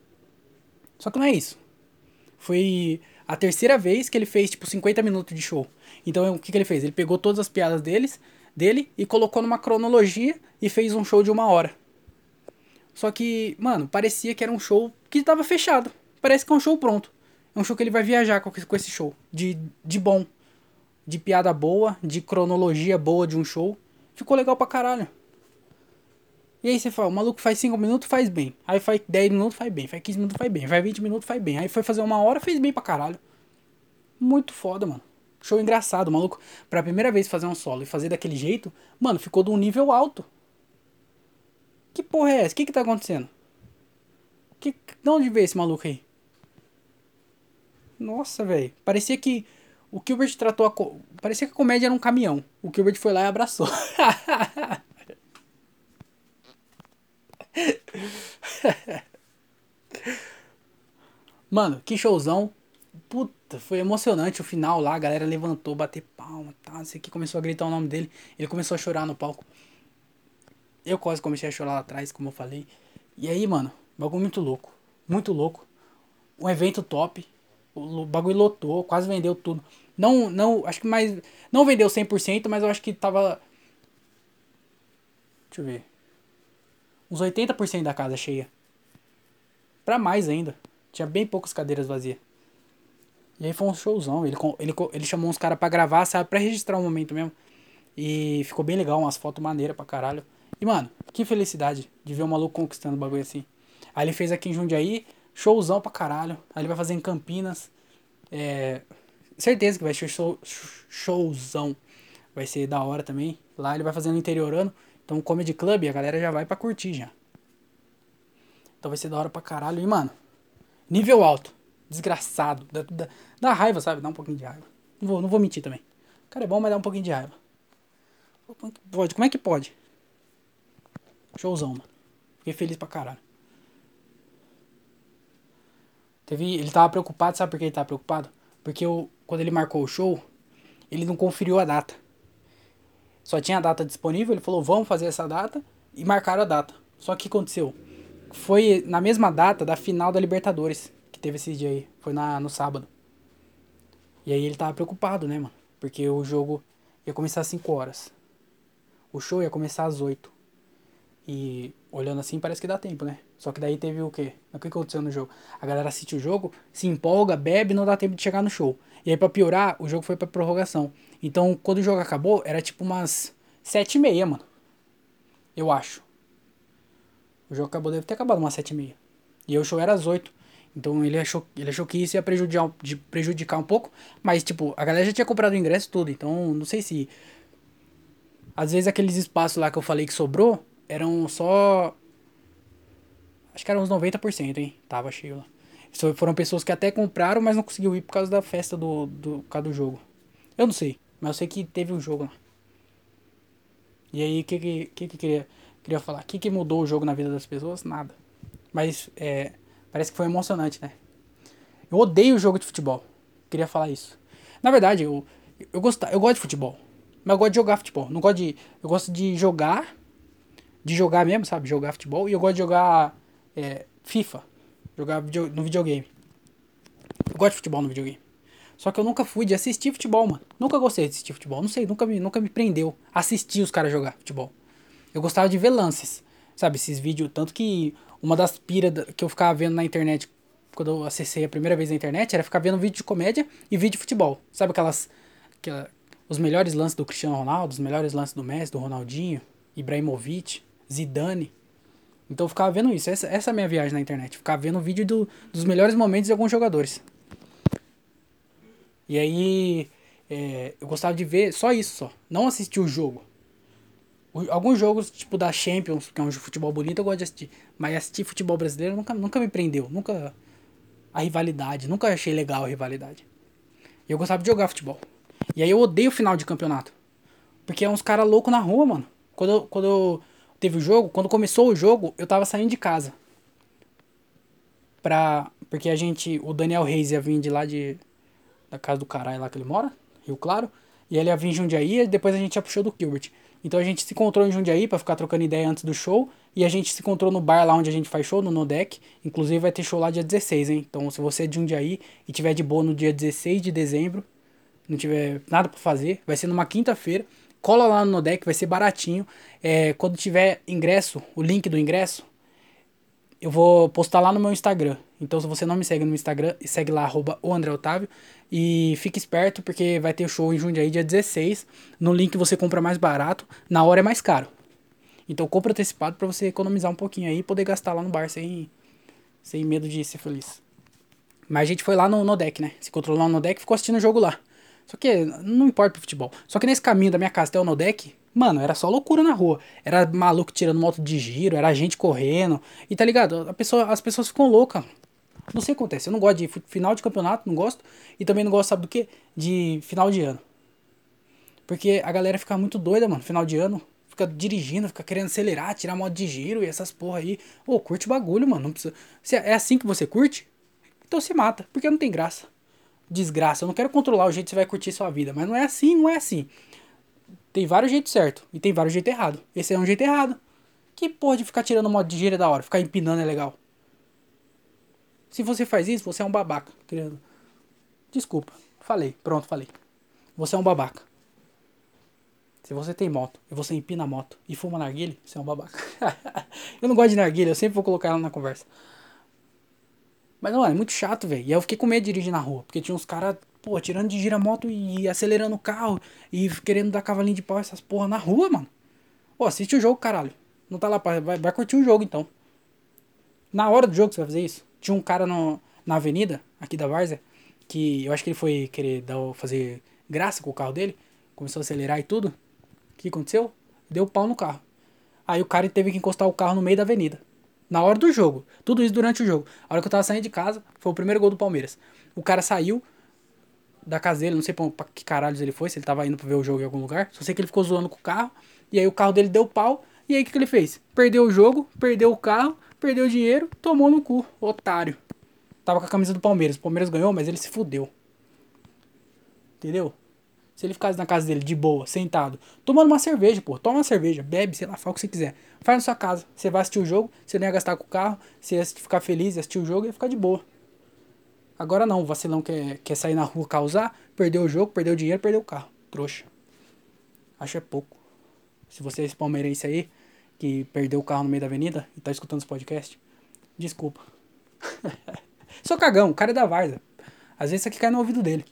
Só que não é isso. Foi a terceira vez que ele fez, tipo, 50 minutos de show. Então, o que, que ele fez? Ele pegou todas as piadas deles, dele e colocou numa cronologia e fez um show de uma hora. Só que, mano, parecia que era um show que tava fechado. Parece que é um show pronto. É um show que ele vai viajar com, com esse show. De, de bom. De piada boa, de cronologia boa de um show. Ficou legal pra caralho. E aí você fala, o maluco faz 5 minutos, faz bem. Aí faz 10 minutos, faz bem. Faz 15 minutos, faz bem. Faz 20 minutos, faz bem. Aí foi fazer uma hora, fez bem pra caralho. Muito foda, mano. Show engraçado, maluco. Pra primeira vez fazer um solo e fazer daquele jeito, mano, ficou de um nível alto. Que porra é essa? O que que tá acontecendo? Que, de onde veio esse maluco aí? Nossa, velho. Parecia que o Gilbert tratou a. Co... Parecia que a comédia era um caminhão. O Gilbert foi lá e abraçou. [LAUGHS] Mano, que showzão. Puta, foi emocionante o final lá. A galera levantou, bateu palma, tá? Não sei que começou a gritar o nome dele. Ele começou a chorar no palco. Eu quase comecei a chorar lá atrás, como eu falei. E aí, mano, bagulho muito louco. Muito louco. Um evento top. O bagulho lotou, quase vendeu tudo. Não, não, acho que mais. Não vendeu 100%, mas eu acho que tava. Deixa eu ver uns 80% da casa cheia. Pra mais ainda. Tinha bem poucas cadeiras vazias. E aí foi um showzão. Ele, ele, ele chamou uns caras pra gravar, sabe? Pra registrar o um momento mesmo. E ficou bem legal, umas fotos maneiras pra caralho. E, mano, que felicidade de ver o maluco conquistando o bagulho assim. Aí ele fez aqui em Jundiaí, showzão pra caralho. Aí ele vai fazer em Campinas. É. Certeza que vai ser show, showzão. Vai ser da hora também. Lá ele vai fazer no interiorano. Então, Comedy Club, a galera já vai pra curtir já. Então vai ser da hora pra caralho. E, mano, nível alto. Desgraçado. Dá, dá, dá raiva, sabe? Dá um pouquinho de raiva. Não vou, não vou mentir também. O cara é bom, mas dá um pouquinho de raiva. Pode, como é que pode? Showzão, mano. Fiquei feliz pra caralho. Teve, ele tava preocupado, sabe por que ele tava preocupado? Porque eu, quando ele marcou o show, ele não conferiu a data. Só tinha a data disponível, ele falou, vamos fazer essa data, e marcaram a data. Só que o que aconteceu? Foi na mesma data da final da Libertadores, que teve esse dia aí. Foi na, no sábado. E aí ele tava preocupado, né, mano? Porque o jogo ia começar às 5 horas. O show ia começar às 8. E olhando assim parece que dá tempo, né? Só que daí teve o quê? O que aconteceu no jogo? A galera assiste o jogo, se empolga, bebe, não dá tempo de chegar no show. E aí pra piorar, o jogo foi pra prorrogação. Então, quando o jogo acabou, era tipo umas sete e meia, mano. Eu acho. O jogo acabou, deve ter acabado umas sete e meia. E o show era às oito. Então ele achou, ele achou que isso ia prejudicar, de prejudicar um pouco. Mas, tipo, a galera já tinha comprado o ingresso tudo. Então, não sei se. Às vezes aqueles espaços lá que eu falei que sobrou eram só. Acho que eram uns 90%, hein? Tava cheio lá. Foram pessoas que até compraram, mas não conseguiu ir por causa da festa do, do, por causa do jogo. Eu não sei. Mas eu sei que teve um jogo lá. E aí, o que que, que que queria, queria falar? O que que mudou o jogo na vida das pessoas? Nada. Mas, é, parece que foi emocionante, né? Eu odeio o jogo de futebol. Queria falar isso. Na verdade, eu, eu, gosto, eu gosto de futebol. Mas eu gosto de jogar futebol. Não gosto de. Eu gosto de jogar. De jogar mesmo, sabe? Jogar futebol. E eu gosto de jogar é, FIFA. Jogar video, no videogame. Eu gosto de futebol no videogame. Só que eu nunca fui de assistir futebol, mano. Nunca gostei de assistir futebol. Não sei, nunca me, nunca me prendeu assistir os caras jogar futebol. Eu gostava de ver lances. Sabe, esses vídeos. Tanto que uma das piras que eu ficava vendo na internet quando eu acessei a primeira vez na internet era ficar vendo vídeo de comédia e vídeo de futebol. Sabe aquelas. Aquela, os melhores lances do Cristiano Ronaldo, os melhores lances do Messi, do Ronaldinho, Ibrahimovic, Zidane. Então eu ficava vendo isso. Essa, essa é a minha viagem na internet. Ficava vendo vídeo do, dos melhores momentos de alguns jogadores. E aí é, eu gostava de ver só isso, só. Não assistir o jogo. O, alguns jogos, tipo da Champions, que é um futebol bonito, eu gosto de assistir. Mas assistir futebol brasileiro nunca, nunca me prendeu. Nunca. A rivalidade. Nunca achei legal a rivalidade. E eu gostava de jogar futebol. E aí eu odeio o final de campeonato. Porque é uns caras loucos na rua, mano. Quando, quando eu teve o jogo, quando começou o jogo, eu tava saindo de casa. Pra. Porque a gente. O Daniel Reis ia vir de lá de da casa do caralho lá que ele mora, Rio Claro. E ele ia vir em Jundiaí e depois a gente ia pro show do Gilbert. Então a gente se encontrou em Jundiaí para ficar trocando ideia antes do show. E a gente se encontrou no bar lá onde a gente faz show, no Nodec. Inclusive vai ter show lá dia 16, hein? Então se você é de Jundiaí e tiver de boa no dia 16 de dezembro, não tiver nada para fazer, vai ser numa quinta-feira. Cola lá no Nodec, vai ser baratinho. É, quando tiver ingresso, o link do ingresso, eu vou postar lá no meu Instagram. Então, se você não me segue no Instagram, segue lá, arroba o André Otávio. E fique esperto, porque vai ter show em Jundiaí dia 16. No link você compra mais barato, na hora é mais caro. Então, compra antecipado para você economizar um pouquinho aí e poder gastar lá no bar sem, sem medo de ser feliz. Mas a gente foi lá no, no deck, né? Se encontrou lá no deck ficou assistindo o jogo lá. Só que não importa pro futebol. Só que nesse caminho da minha casa até o Nodec, mano, era só loucura na rua. Era maluco tirando moto de giro, era gente correndo. E tá ligado? A pessoa, as pessoas ficam loucas. Não sei o que acontece. Eu não gosto de final de campeonato, não gosto. E também não gosto, sabe do que? De final de ano. Porque a galera fica muito doida, mano, final de ano. Fica dirigindo, fica querendo acelerar, tirar moto de giro e essas porra aí. Ô, curte o bagulho, mano. Não precisa... Se é assim que você curte, então se mata. Porque não tem graça desgraça. Eu não quero controlar o jeito que você vai curtir sua vida. Mas não é assim, não é assim. Tem vários jeitos certo e tem vários jeitos errado. Esse é um jeito errado. Que porra de ficar tirando modo de gíria da hora, ficar empinando é legal. Se você faz isso, você é um babaca. Querendo. Desculpa. Falei. Pronto, falei. Você é um babaca. Se você tem moto e você empina a moto e fuma narguilha, você é um babaca. [LAUGHS] eu não gosto de narguilha, eu sempre vou colocar ela na conversa. Mas, mano, é muito chato, velho. E aí eu fiquei com medo de dirigir na rua. Porque tinha uns caras, pô, tirando de gira-moto e acelerando o carro. E querendo dar cavalinho de pau essas porra na rua, mano. Pô, assiste o jogo, caralho. Não tá lá pra. Vai, vai curtir o jogo, então. Na hora do jogo você vai fazer isso. Tinha um cara no, na avenida, aqui da Várzea, que eu acho que ele foi querer dar, fazer graça com o carro dele. Começou a acelerar e tudo. O que aconteceu? Deu pau no carro. Aí o cara teve que encostar o carro no meio da avenida. Na hora do jogo. Tudo isso durante o jogo. A hora que eu tava saindo de casa, foi o primeiro gol do Palmeiras. O cara saiu da casa dele, não sei pra, pra que caralhos ele foi, se ele tava indo pra ver o jogo em algum lugar. Só sei que ele ficou zoando com o carro. E aí o carro dele deu pau. E aí o que, que ele fez? Perdeu o jogo, perdeu o carro, perdeu o dinheiro, tomou no cu. Otário. Tava com a camisa do Palmeiras. O Palmeiras ganhou, mas ele se fudeu. Entendeu? Se ele ficasse na casa dele de boa, sentado, tomando uma cerveja, pô, toma uma cerveja, bebe, sei lá, fala o que você quiser. Faz na sua casa. Você vai assistir o jogo, você não ia gastar com o carro, você ia ficar feliz, ia assistir o jogo e ia ficar de boa. Agora não, o vacilão quer, quer sair na rua causar, perdeu o jogo, perdeu o dinheiro, perdeu o carro. Trouxa. Acho é pouco. Se você é esse palmeirense aí, que perdeu o carro no meio da avenida e tá escutando esse podcast, desculpa. [LAUGHS] Sou cagão, o cara é da Varza. Às vezes isso aqui cai no ouvido dele.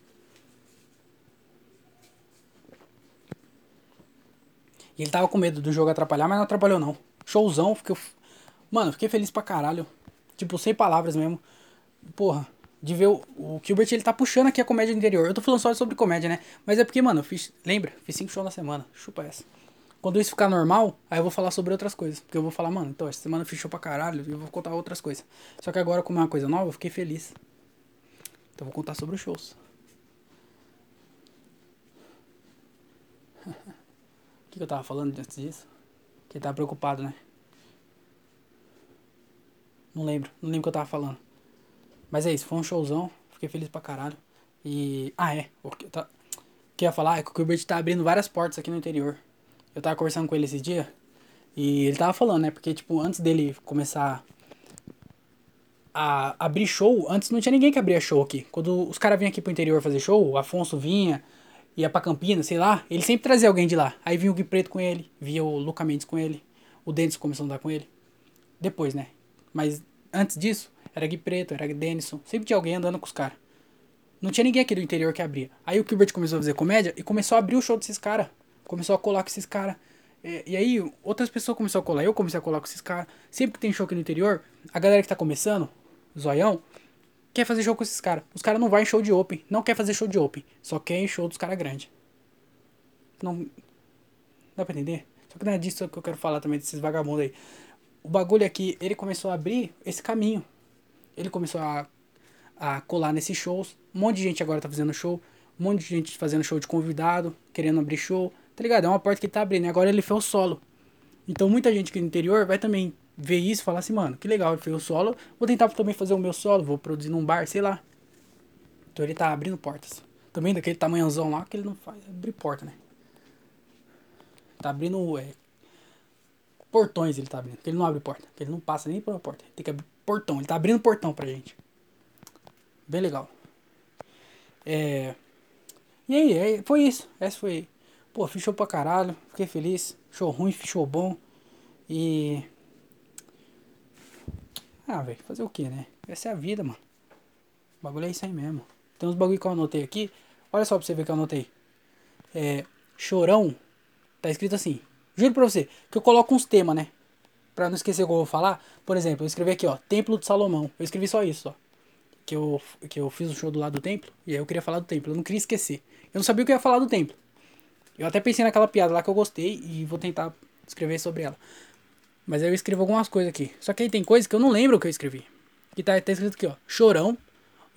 Ele tava com medo do jogo atrapalhar, mas não atrapalhou não. Showzão, fiquei. Mano, fiquei feliz pra caralho. Tipo, sem palavras mesmo. Porra, de ver o, o Gilbert, ele tá puxando aqui a comédia interior. Eu tô falando só sobre comédia, né? Mas é porque, mano, eu fiz. Lembra? Fiz cinco shows na semana. Chupa essa. Quando isso ficar normal, aí eu vou falar sobre outras coisas. Porque eu vou falar, mano, então, essa semana show pra caralho. E eu vou contar outras coisas. Só que agora, como é uma coisa nova, eu fiquei feliz. Então eu vou contar sobre os shows. [LAUGHS] Que, que eu tava falando antes disso? Que ele tava preocupado, né? Não lembro, não lembro o que eu tava falando. Mas é isso, foi um showzão, fiquei feliz pra caralho. E. Ah, é. O que eu, tá... o que eu ia falar é que o Gilbert tá abrindo várias portas aqui no interior. Eu tava conversando com ele esse dia. E ele tava falando, né? Porque, tipo, antes dele começar a abrir show, antes não tinha ninguém que abria show aqui. Quando os caras vinham aqui pro interior fazer show, o Afonso vinha, ia pra Campinas, sei lá, ele sempre trazia alguém de lá. Aí vinha o Gui Preto com ele, via o Luca Mendes com ele, o Denison começou a andar com ele. Depois, né? Mas antes disso, era Gui Preto, era Denison, sempre tinha alguém andando com os caras. Não tinha ninguém aqui do interior que abria. Aí o Gilbert começou a fazer comédia e começou a abrir o show desses caras. Começou a colar com esses caras. E, e, aí outras pessoas começaram a colar. Eu comecei a colar com esses caras. Sempre que tem show aqui no interior, a galera que tá começando, zoião, quer fazer show com esses caras. Os caras não vai em show de open. Não quer fazer show de open. Só quer em show dos caras grandes. Não. Dá pra entender? Só que não é disso que eu quero falar também, desses vagabundos aí. O bagulho aqui, ele começou a abrir esse caminho. Ele começou a, a colar nesses shows. Um monte de gente agora tá fazendo show. Um monte de gente fazendo show de convidado, querendo abrir show. Tá ligado? É uma porta que tá abrindo. Agora ele fez o solo. Então muita gente aqui no interior vai também ver isso e falar assim, mano, que legal, ele fez o solo, vou tentar também fazer o meu solo, vou produzir num bar, sei lá. Então ele tá abrindo portas. Também daquele tamanhozão lá que ele não faz abrir porta, né? Tá abrindo é, portões, ele tá abrindo. Porque ele não abre porta. Ele não passa nem pela porta. Tem que abrir portão. Ele tá abrindo portão pra gente. Bem legal. É. E aí, é, foi isso. Essa foi. Pô, fechou pra caralho. Fiquei feliz. Show ruim, fechou bom. E. Ah, velho, fazer o que, né? Essa é a vida, mano. O bagulho é isso aí mesmo. Tem uns bagulho que eu anotei aqui. Olha só pra você ver que eu anotei. É. Chorão. Tá escrito assim. Juro pra você. Que eu coloco uns temas, né? Pra não esquecer o que eu vou falar. Por exemplo, eu escrevi aqui, ó. Templo de Salomão. Eu escrevi só isso, ó. Que eu, que eu fiz o show do lado do templo. E aí eu queria falar do templo. Eu não queria esquecer. Eu não sabia o que eu ia falar do templo. Eu até pensei naquela piada lá que eu gostei. E vou tentar escrever sobre ela. Mas aí eu escrevo algumas coisas aqui. Só que aí tem coisas que eu não lembro o que eu escrevi. Que tá, tá escrito aqui, ó. Chorão,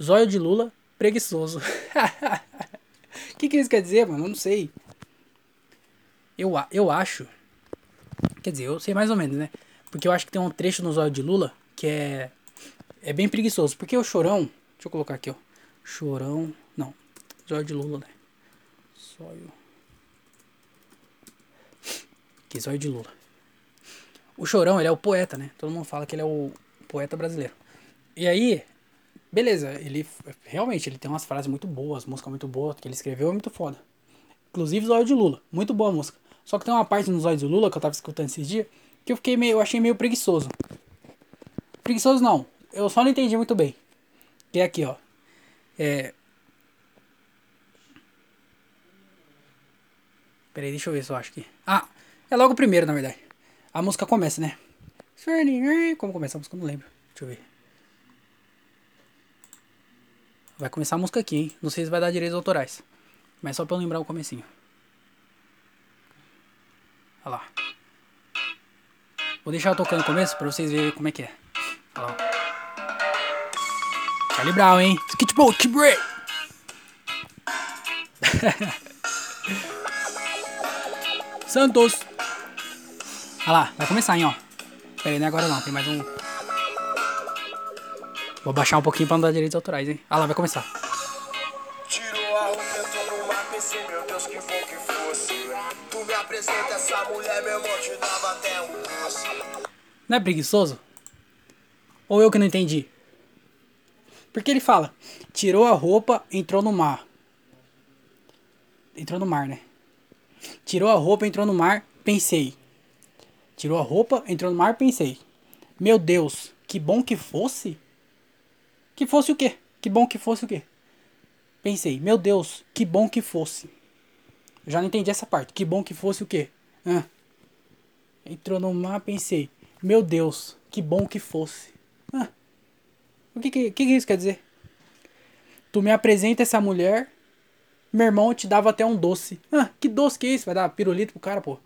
zóio de Lula, preguiçoso. O [LAUGHS] que, que isso quer dizer, mano? Eu não sei. Eu, eu acho. Quer dizer, eu sei mais ou menos, né? Porque eu acho que tem um trecho no zóio de Lula que é. É bem preguiçoso. Porque o chorão. Deixa eu colocar aqui, ó. Chorão. Não. Zóio de Lula, né? Zóio. Que zóio de Lula. O Chorão, ele é o poeta, né? Todo mundo fala que ele é o poeta brasileiro. E aí, beleza, ele realmente ele tem umas frases muito boas, música muito boa, que ele escreveu é muito foda. Inclusive Zóio de Lula, muito boa música. Só que tem uma parte no Zóio de Lula que eu tava escutando esses dias que eu fiquei meio, eu achei meio preguiçoso. Preguiçoso não, eu só não entendi muito bem. Que é aqui, ó. É. Peraí, deixa eu ver se eu acho aqui. Ah, é logo o primeiro, na verdade. A música começa, né? Como começa a música? Eu não lembro. Deixa eu ver. Vai começar a música aqui, hein? Não sei se vai dar direitos autorais. Mas só pra eu lembrar o comecinho. Olha lá. Vou deixar tocando no começo pra vocês verem como é que é. Olha lá. Charlie Brown, hein? Skateboard Break! [LAUGHS] Santos! Olha lá, vai começar, hein, ó. Pera aí, não é agora não, tem mais um. Vou baixar um pouquinho pra não dar direitos autorais, hein. Olha lá, vai começar. Tirou a meu Deus, que bom que fosse. Tu me apresenta essa mulher, meu irmão, te dava até um doce. Não é preguiçoso? Ou eu que não entendi? Porque ele fala, tirou a roupa, entrou no mar. Entrou no mar, né? Tirou a roupa, entrou no mar, pensei. Tirou a roupa, entrou no mar, pensei. Meu Deus, que bom que fosse. Que fosse o quê? Que bom que fosse o quê? Pensei, meu Deus, que bom que fosse. Eu já não entendi essa parte. Que bom que fosse o quê? Entrou no mar, pensei, meu Deus, que bom que fosse. O que que, que que isso quer dizer? Tu me apresenta essa mulher, meu irmão te dava até um doce. Ah, que doce que é isso? Vai dar pirulito pro cara, pô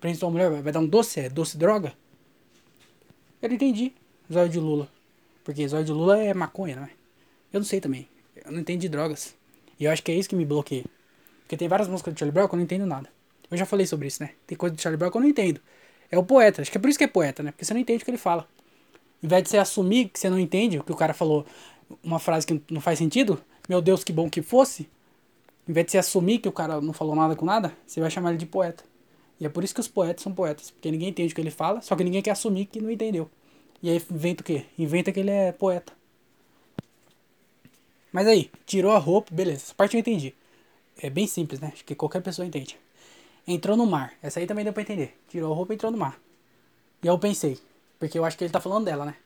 prende sua mulher, vai dar um doce? É doce droga? Eu não entendi. Zóio de Lula. Porque zóio de Lula é maconha, né? Eu não sei também. Eu não entendi drogas. E eu acho que é isso que me bloqueia. Porque tem várias músicas do Charlie Brown que eu não entendo nada. Eu já falei sobre isso, né? Tem coisa do Charlie Brown que eu não entendo. É o poeta. Acho que é por isso que é poeta, né? Porque você não entende o que ele fala. Em vez de você assumir que você não entende o que o cara falou, uma frase que não faz sentido, meu Deus, que bom que fosse. Em vez de você assumir que o cara não falou nada com nada, você vai chamar ele de poeta. E é por isso que os poetas são poetas, porque ninguém entende o que ele fala, só que ninguém quer assumir que não entendeu. E aí inventa o quê? Inventa que ele é poeta. Mas aí, tirou a roupa, beleza, essa parte eu entendi. É bem simples, né? Acho que qualquer pessoa entende. Entrou no mar, essa aí também deu pra entender. Tirou a roupa e entrou no mar. E aí eu pensei, porque eu acho que ele tá falando dela, né?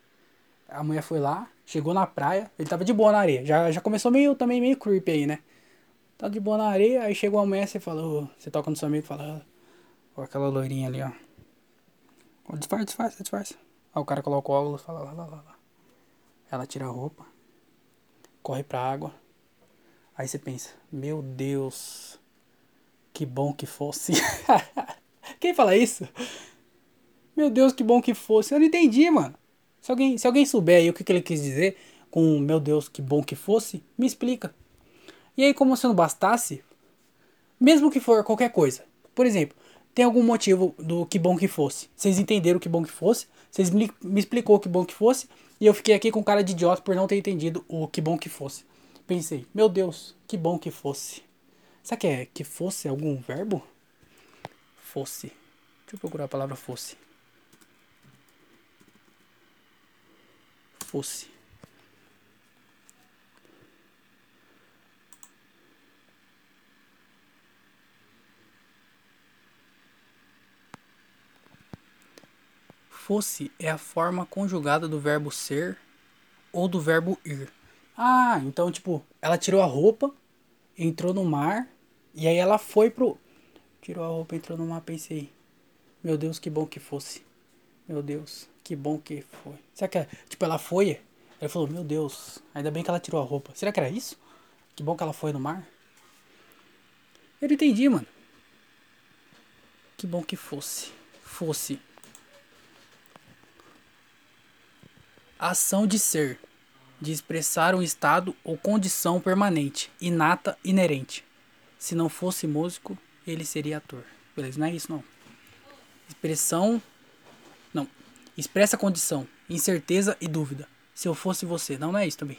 A mulher foi lá, chegou na praia, ele tava de boa na areia. Já, já começou meio também meio creepy aí, né? Tá de boa na areia, aí chegou a mulher, você falou, você toca no seu amigo e fala, com aquela loirinha ali, ó. Disfarça, disfarça, disfarça. Aí o cara coloca o óculos e fala lá, lá, lá, lá. Ela tira a roupa, corre pra água. Aí você pensa, meu Deus, que bom que fosse. [LAUGHS] Quem fala isso? Meu Deus, que bom que fosse. Eu não entendi, mano. Se alguém, se alguém souber aí o que, que ele quis dizer com meu Deus, que bom que fosse, me explica. E aí, como se não bastasse, mesmo que for qualquer coisa. Por exemplo, tem algum motivo do que bom que fosse. Vocês entenderam o que bom que fosse, vocês me, me explicou o que bom que fosse, e eu fiquei aqui com cara de idiota por não ter entendido o que bom que fosse. Pensei, meu Deus, que bom que fosse. Será que é que fosse algum verbo? Fosse. Deixa eu procurar a palavra fosse. Fosse. Fosse é a forma conjugada do verbo ser ou do verbo ir. Ah, então tipo, ela tirou a roupa, entrou no mar e aí ela foi pro. Tirou a roupa, entrou no mar, pensei. Meu Deus, que bom que fosse. Meu Deus, que bom que foi. Será que, tipo, ela foi? Ela falou, meu Deus, ainda bem que ela tirou a roupa. Será que era isso? Que bom que ela foi no mar? Eu entendi, mano. Que bom que fosse. Fosse. Ação de ser. De expressar um estado ou condição permanente, inata, inerente. Se não fosse músico, ele seria ator. Beleza, não é isso não. Expressão. Não. Expressa condição, incerteza e dúvida. Se eu fosse você. Não, não é isso também.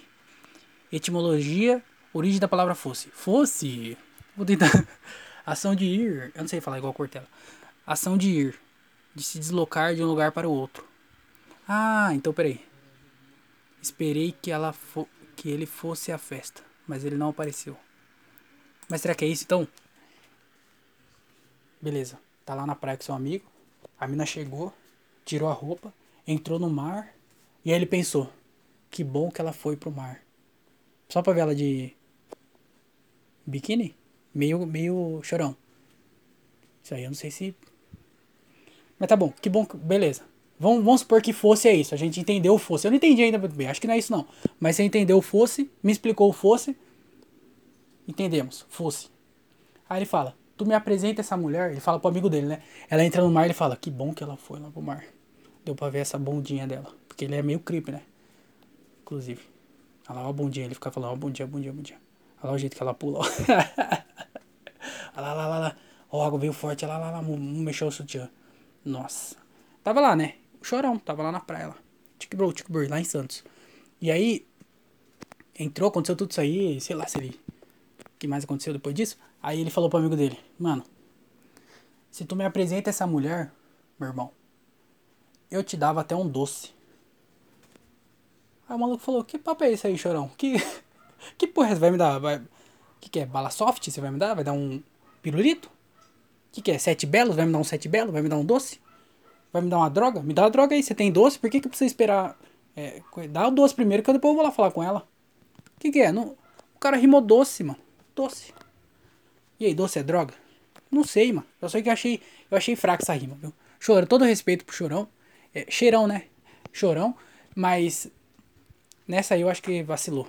Etimologia, origem da palavra fosse. Fosse. Vou tentar. [LAUGHS] Ação de ir. Eu não sei falar igual a Cortella. Ação de ir. De se deslocar de um lugar para o outro. Ah, então peraí. Esperei que, ela fo que ele fosse à festa, mas ele não apareceu. Mas será que é isso então? Beleza. Tá lá na praia com seu amigo. A mina chegou, tirou a roupa, entrou no mar. E aí ele pensou: que bom que ela foi pro mar. Só pra ver ela de biquíni? Meio, meio chorão. Isso aí eu não sei se. Mas tá bom, que bom. Beleza. Vamos, vamos supor que fosse é isso. A gente entendeu o fosse. Eu não entendi ainda muito bem. Acho que não é isso não. Mas você entendeu o fosse, me explicou o fosse. Entendemos. Fosse. Aí ele fala: Tu me apresenta essa mulher. Ele fala pro amigo dele, né? Ela entra no mar e ele fala: Que bom que ela foi lá pro mar. Deu pra ver essa bundinha dela. Porque ele é meio creep, né? Inclusive. Olha lá, ó, bom dia. Ele fica falando: Ó, dia, bom dia. Olha lá o jeito que ela pula, ó. [LAUGHS] Olha lá, lá, lá, lá. Ó, a água veio forte. Olha lá, lá, lá. Mexeu o sutiã. Nossa. Tava lá, né? Chorão. Tava lá na praia, lá. Tickbro, Tickbro, lá em Santos. E aí. Entrou, aconteceu tudo isso aí. Sei lá se ele. O que mais aconteceu depois disso? Aí ele falou pro amigo dele: Mano, se tu me apresenta essa mulher, meu irmão, eu te dava até um doce. Aí o maluco falou: Que papo é esse aí, chorão? Que, [LAUGHS] que porra é essa? Vai me dar. Vai... Que que é? Bala soft? Você vai me dar? Vai dar um pirulito? Que que é? Sete belos? Vai me dar um sete belo? Vai me dar um doce? Vai me dar uma droga? Me dá uma droga aí. Você tem doce? Por que que eu preciso esperar? É, dá o doce primeiro que eu depois vou lá falar com ela. Que que é? Não... O cara rimou doce, mano. Doce. E aí, doce é droga? Não sei, mano. Eu sei que eu achei, eu achei fraca essa rima, viu? Chorão, todo respeito pro chorão. É, cheirão, né? Chorão. Mas nessa aí eu acho que vacilou.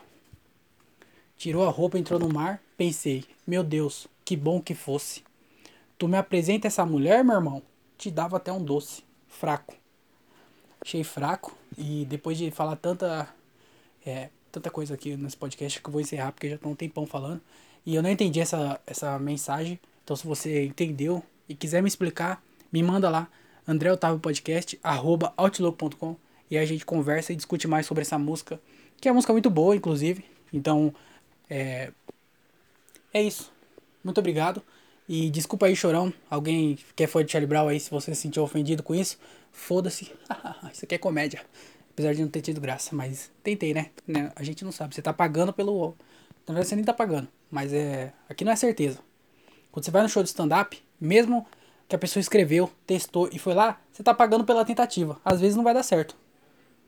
Tirou a roupa, entrou no mar. Pensei, meu Deus, que bom que fosse. Tu me apresenta essa mulher, meu irmão? Te dava até um doce. Fraco. Achei fraco. E depois de falar tanta. É, tanta coisa aqui nesse podcast que eu vou encerrar porque já tô um tempão falando. E eu não entendi essa, essa mensagem. Então se você entendeu e quiser me explicar, me manda lá. André Otávio Podcast, arroba outlook.com. E a gente conversa e discute mais sobre essa música. Que é uma música muito boa, inclusive. Então, é. É isso. Muito obrigado. E desculpa aí, chorão. Alguém que é fã de Charlie Brown aí, se você se sentiu ofendido com isso, foda-se. [LAUGHS] isso aqui é comédia. Apesar de não ter tido graça, mas tentei, né? A gente não sabe. Você tá pagando pelo. Na verdade, você nem tá pagando. Mas é. Aqui não é certeza. Quando você vai no show de stand-up, mesmo que a pessoa escreveu, testou e foi lá, você tá pagando pela tentativa. Às vezes não vai dar certo.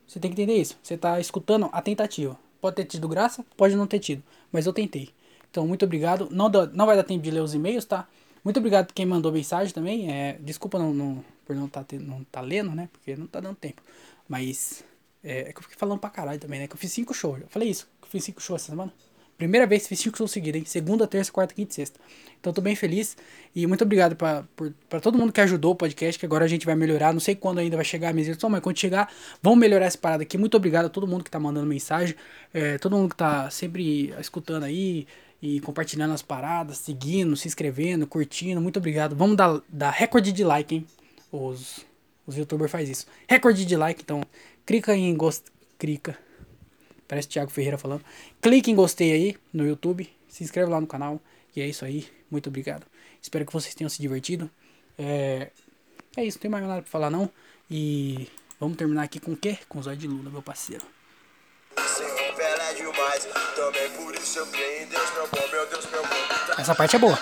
Você tem que entender isso. Você tá escutando a tentativa. Pode ter tido graça, pode não ter tido. Mas eu tentei. Então, muito obrigado. Não, dá, não vai dar tempo de ler os e-mails, tá? Muito obrigado quem mandou mensagem também. É, desculpa não, não, por não tá, não tá lendo, né? Porque não tá dando tempo. Mas é, é, que eu fiquei falando pra caralho também, né? Que eu fiz cinco shows. Eu falei isso, que eu fiz cinco shows essa semana. Primeira vez que fiz cinco shows seguidos, hein? Segunda, terça, quarta, quinta e sexta. Então tô bem feliz. E muito obrigado pra, por, pra todo mundo que ajudou o podcast, que agora a gente vai melhorar. Não sei quando ainda vai chegar a mesa mas quando chegar, vamos melhorar essa parada aqui. Muito obrigado a todo mundo que tá mandando mensagem. É, todo mundo que tá sempre escutando aí e compartilhando as paradas, seguindo, se inscrevendo, curtindo. Muito obrigado. Vamos dar, dar recorde de like, hein? Os, os youtubers fazem isso. Recorde de like, então clica em gost... Clica. Parece Thiago Ferreira falando. Clique em gostei aí no YouTube. Se inscreve lá no canal. E é isso aí. Muito obrigado. Espero que vocês tenham se divertido. É... É isso, não tem mais nada pra falar não. E vamos terminar aqui com o quê? Com o Zóio de Lula, meu parceiro. Essa parte é boa.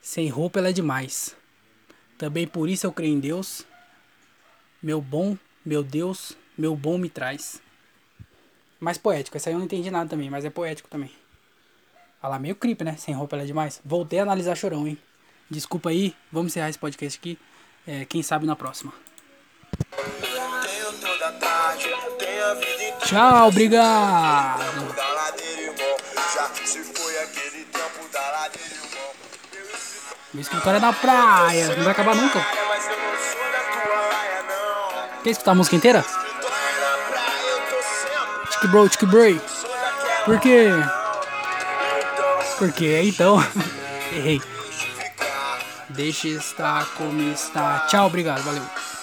Sem roupa ela é demais. Também por isso eu creio em Deus. Meu bom, meu Deus, meu bom me traz. Mais poético, essa aí eu não entendi nada também, mas é poético também. Lá, meio creep, né? Sem roupa ela é demais. Voltei a analisar chorão, hein? Desculpa aí, vamos encerrar esse podcast aqui. É, quem sabe na próxima. Tchau, obrigado. Meu escritório é na praia, não vai acabar nunca. Quer escutar a música inteira? Tiki bro, tiki bro. Por quê? Por? Então, [LAUGHS] errei. Deixa estar como está. Tchau, obrigado, valeu.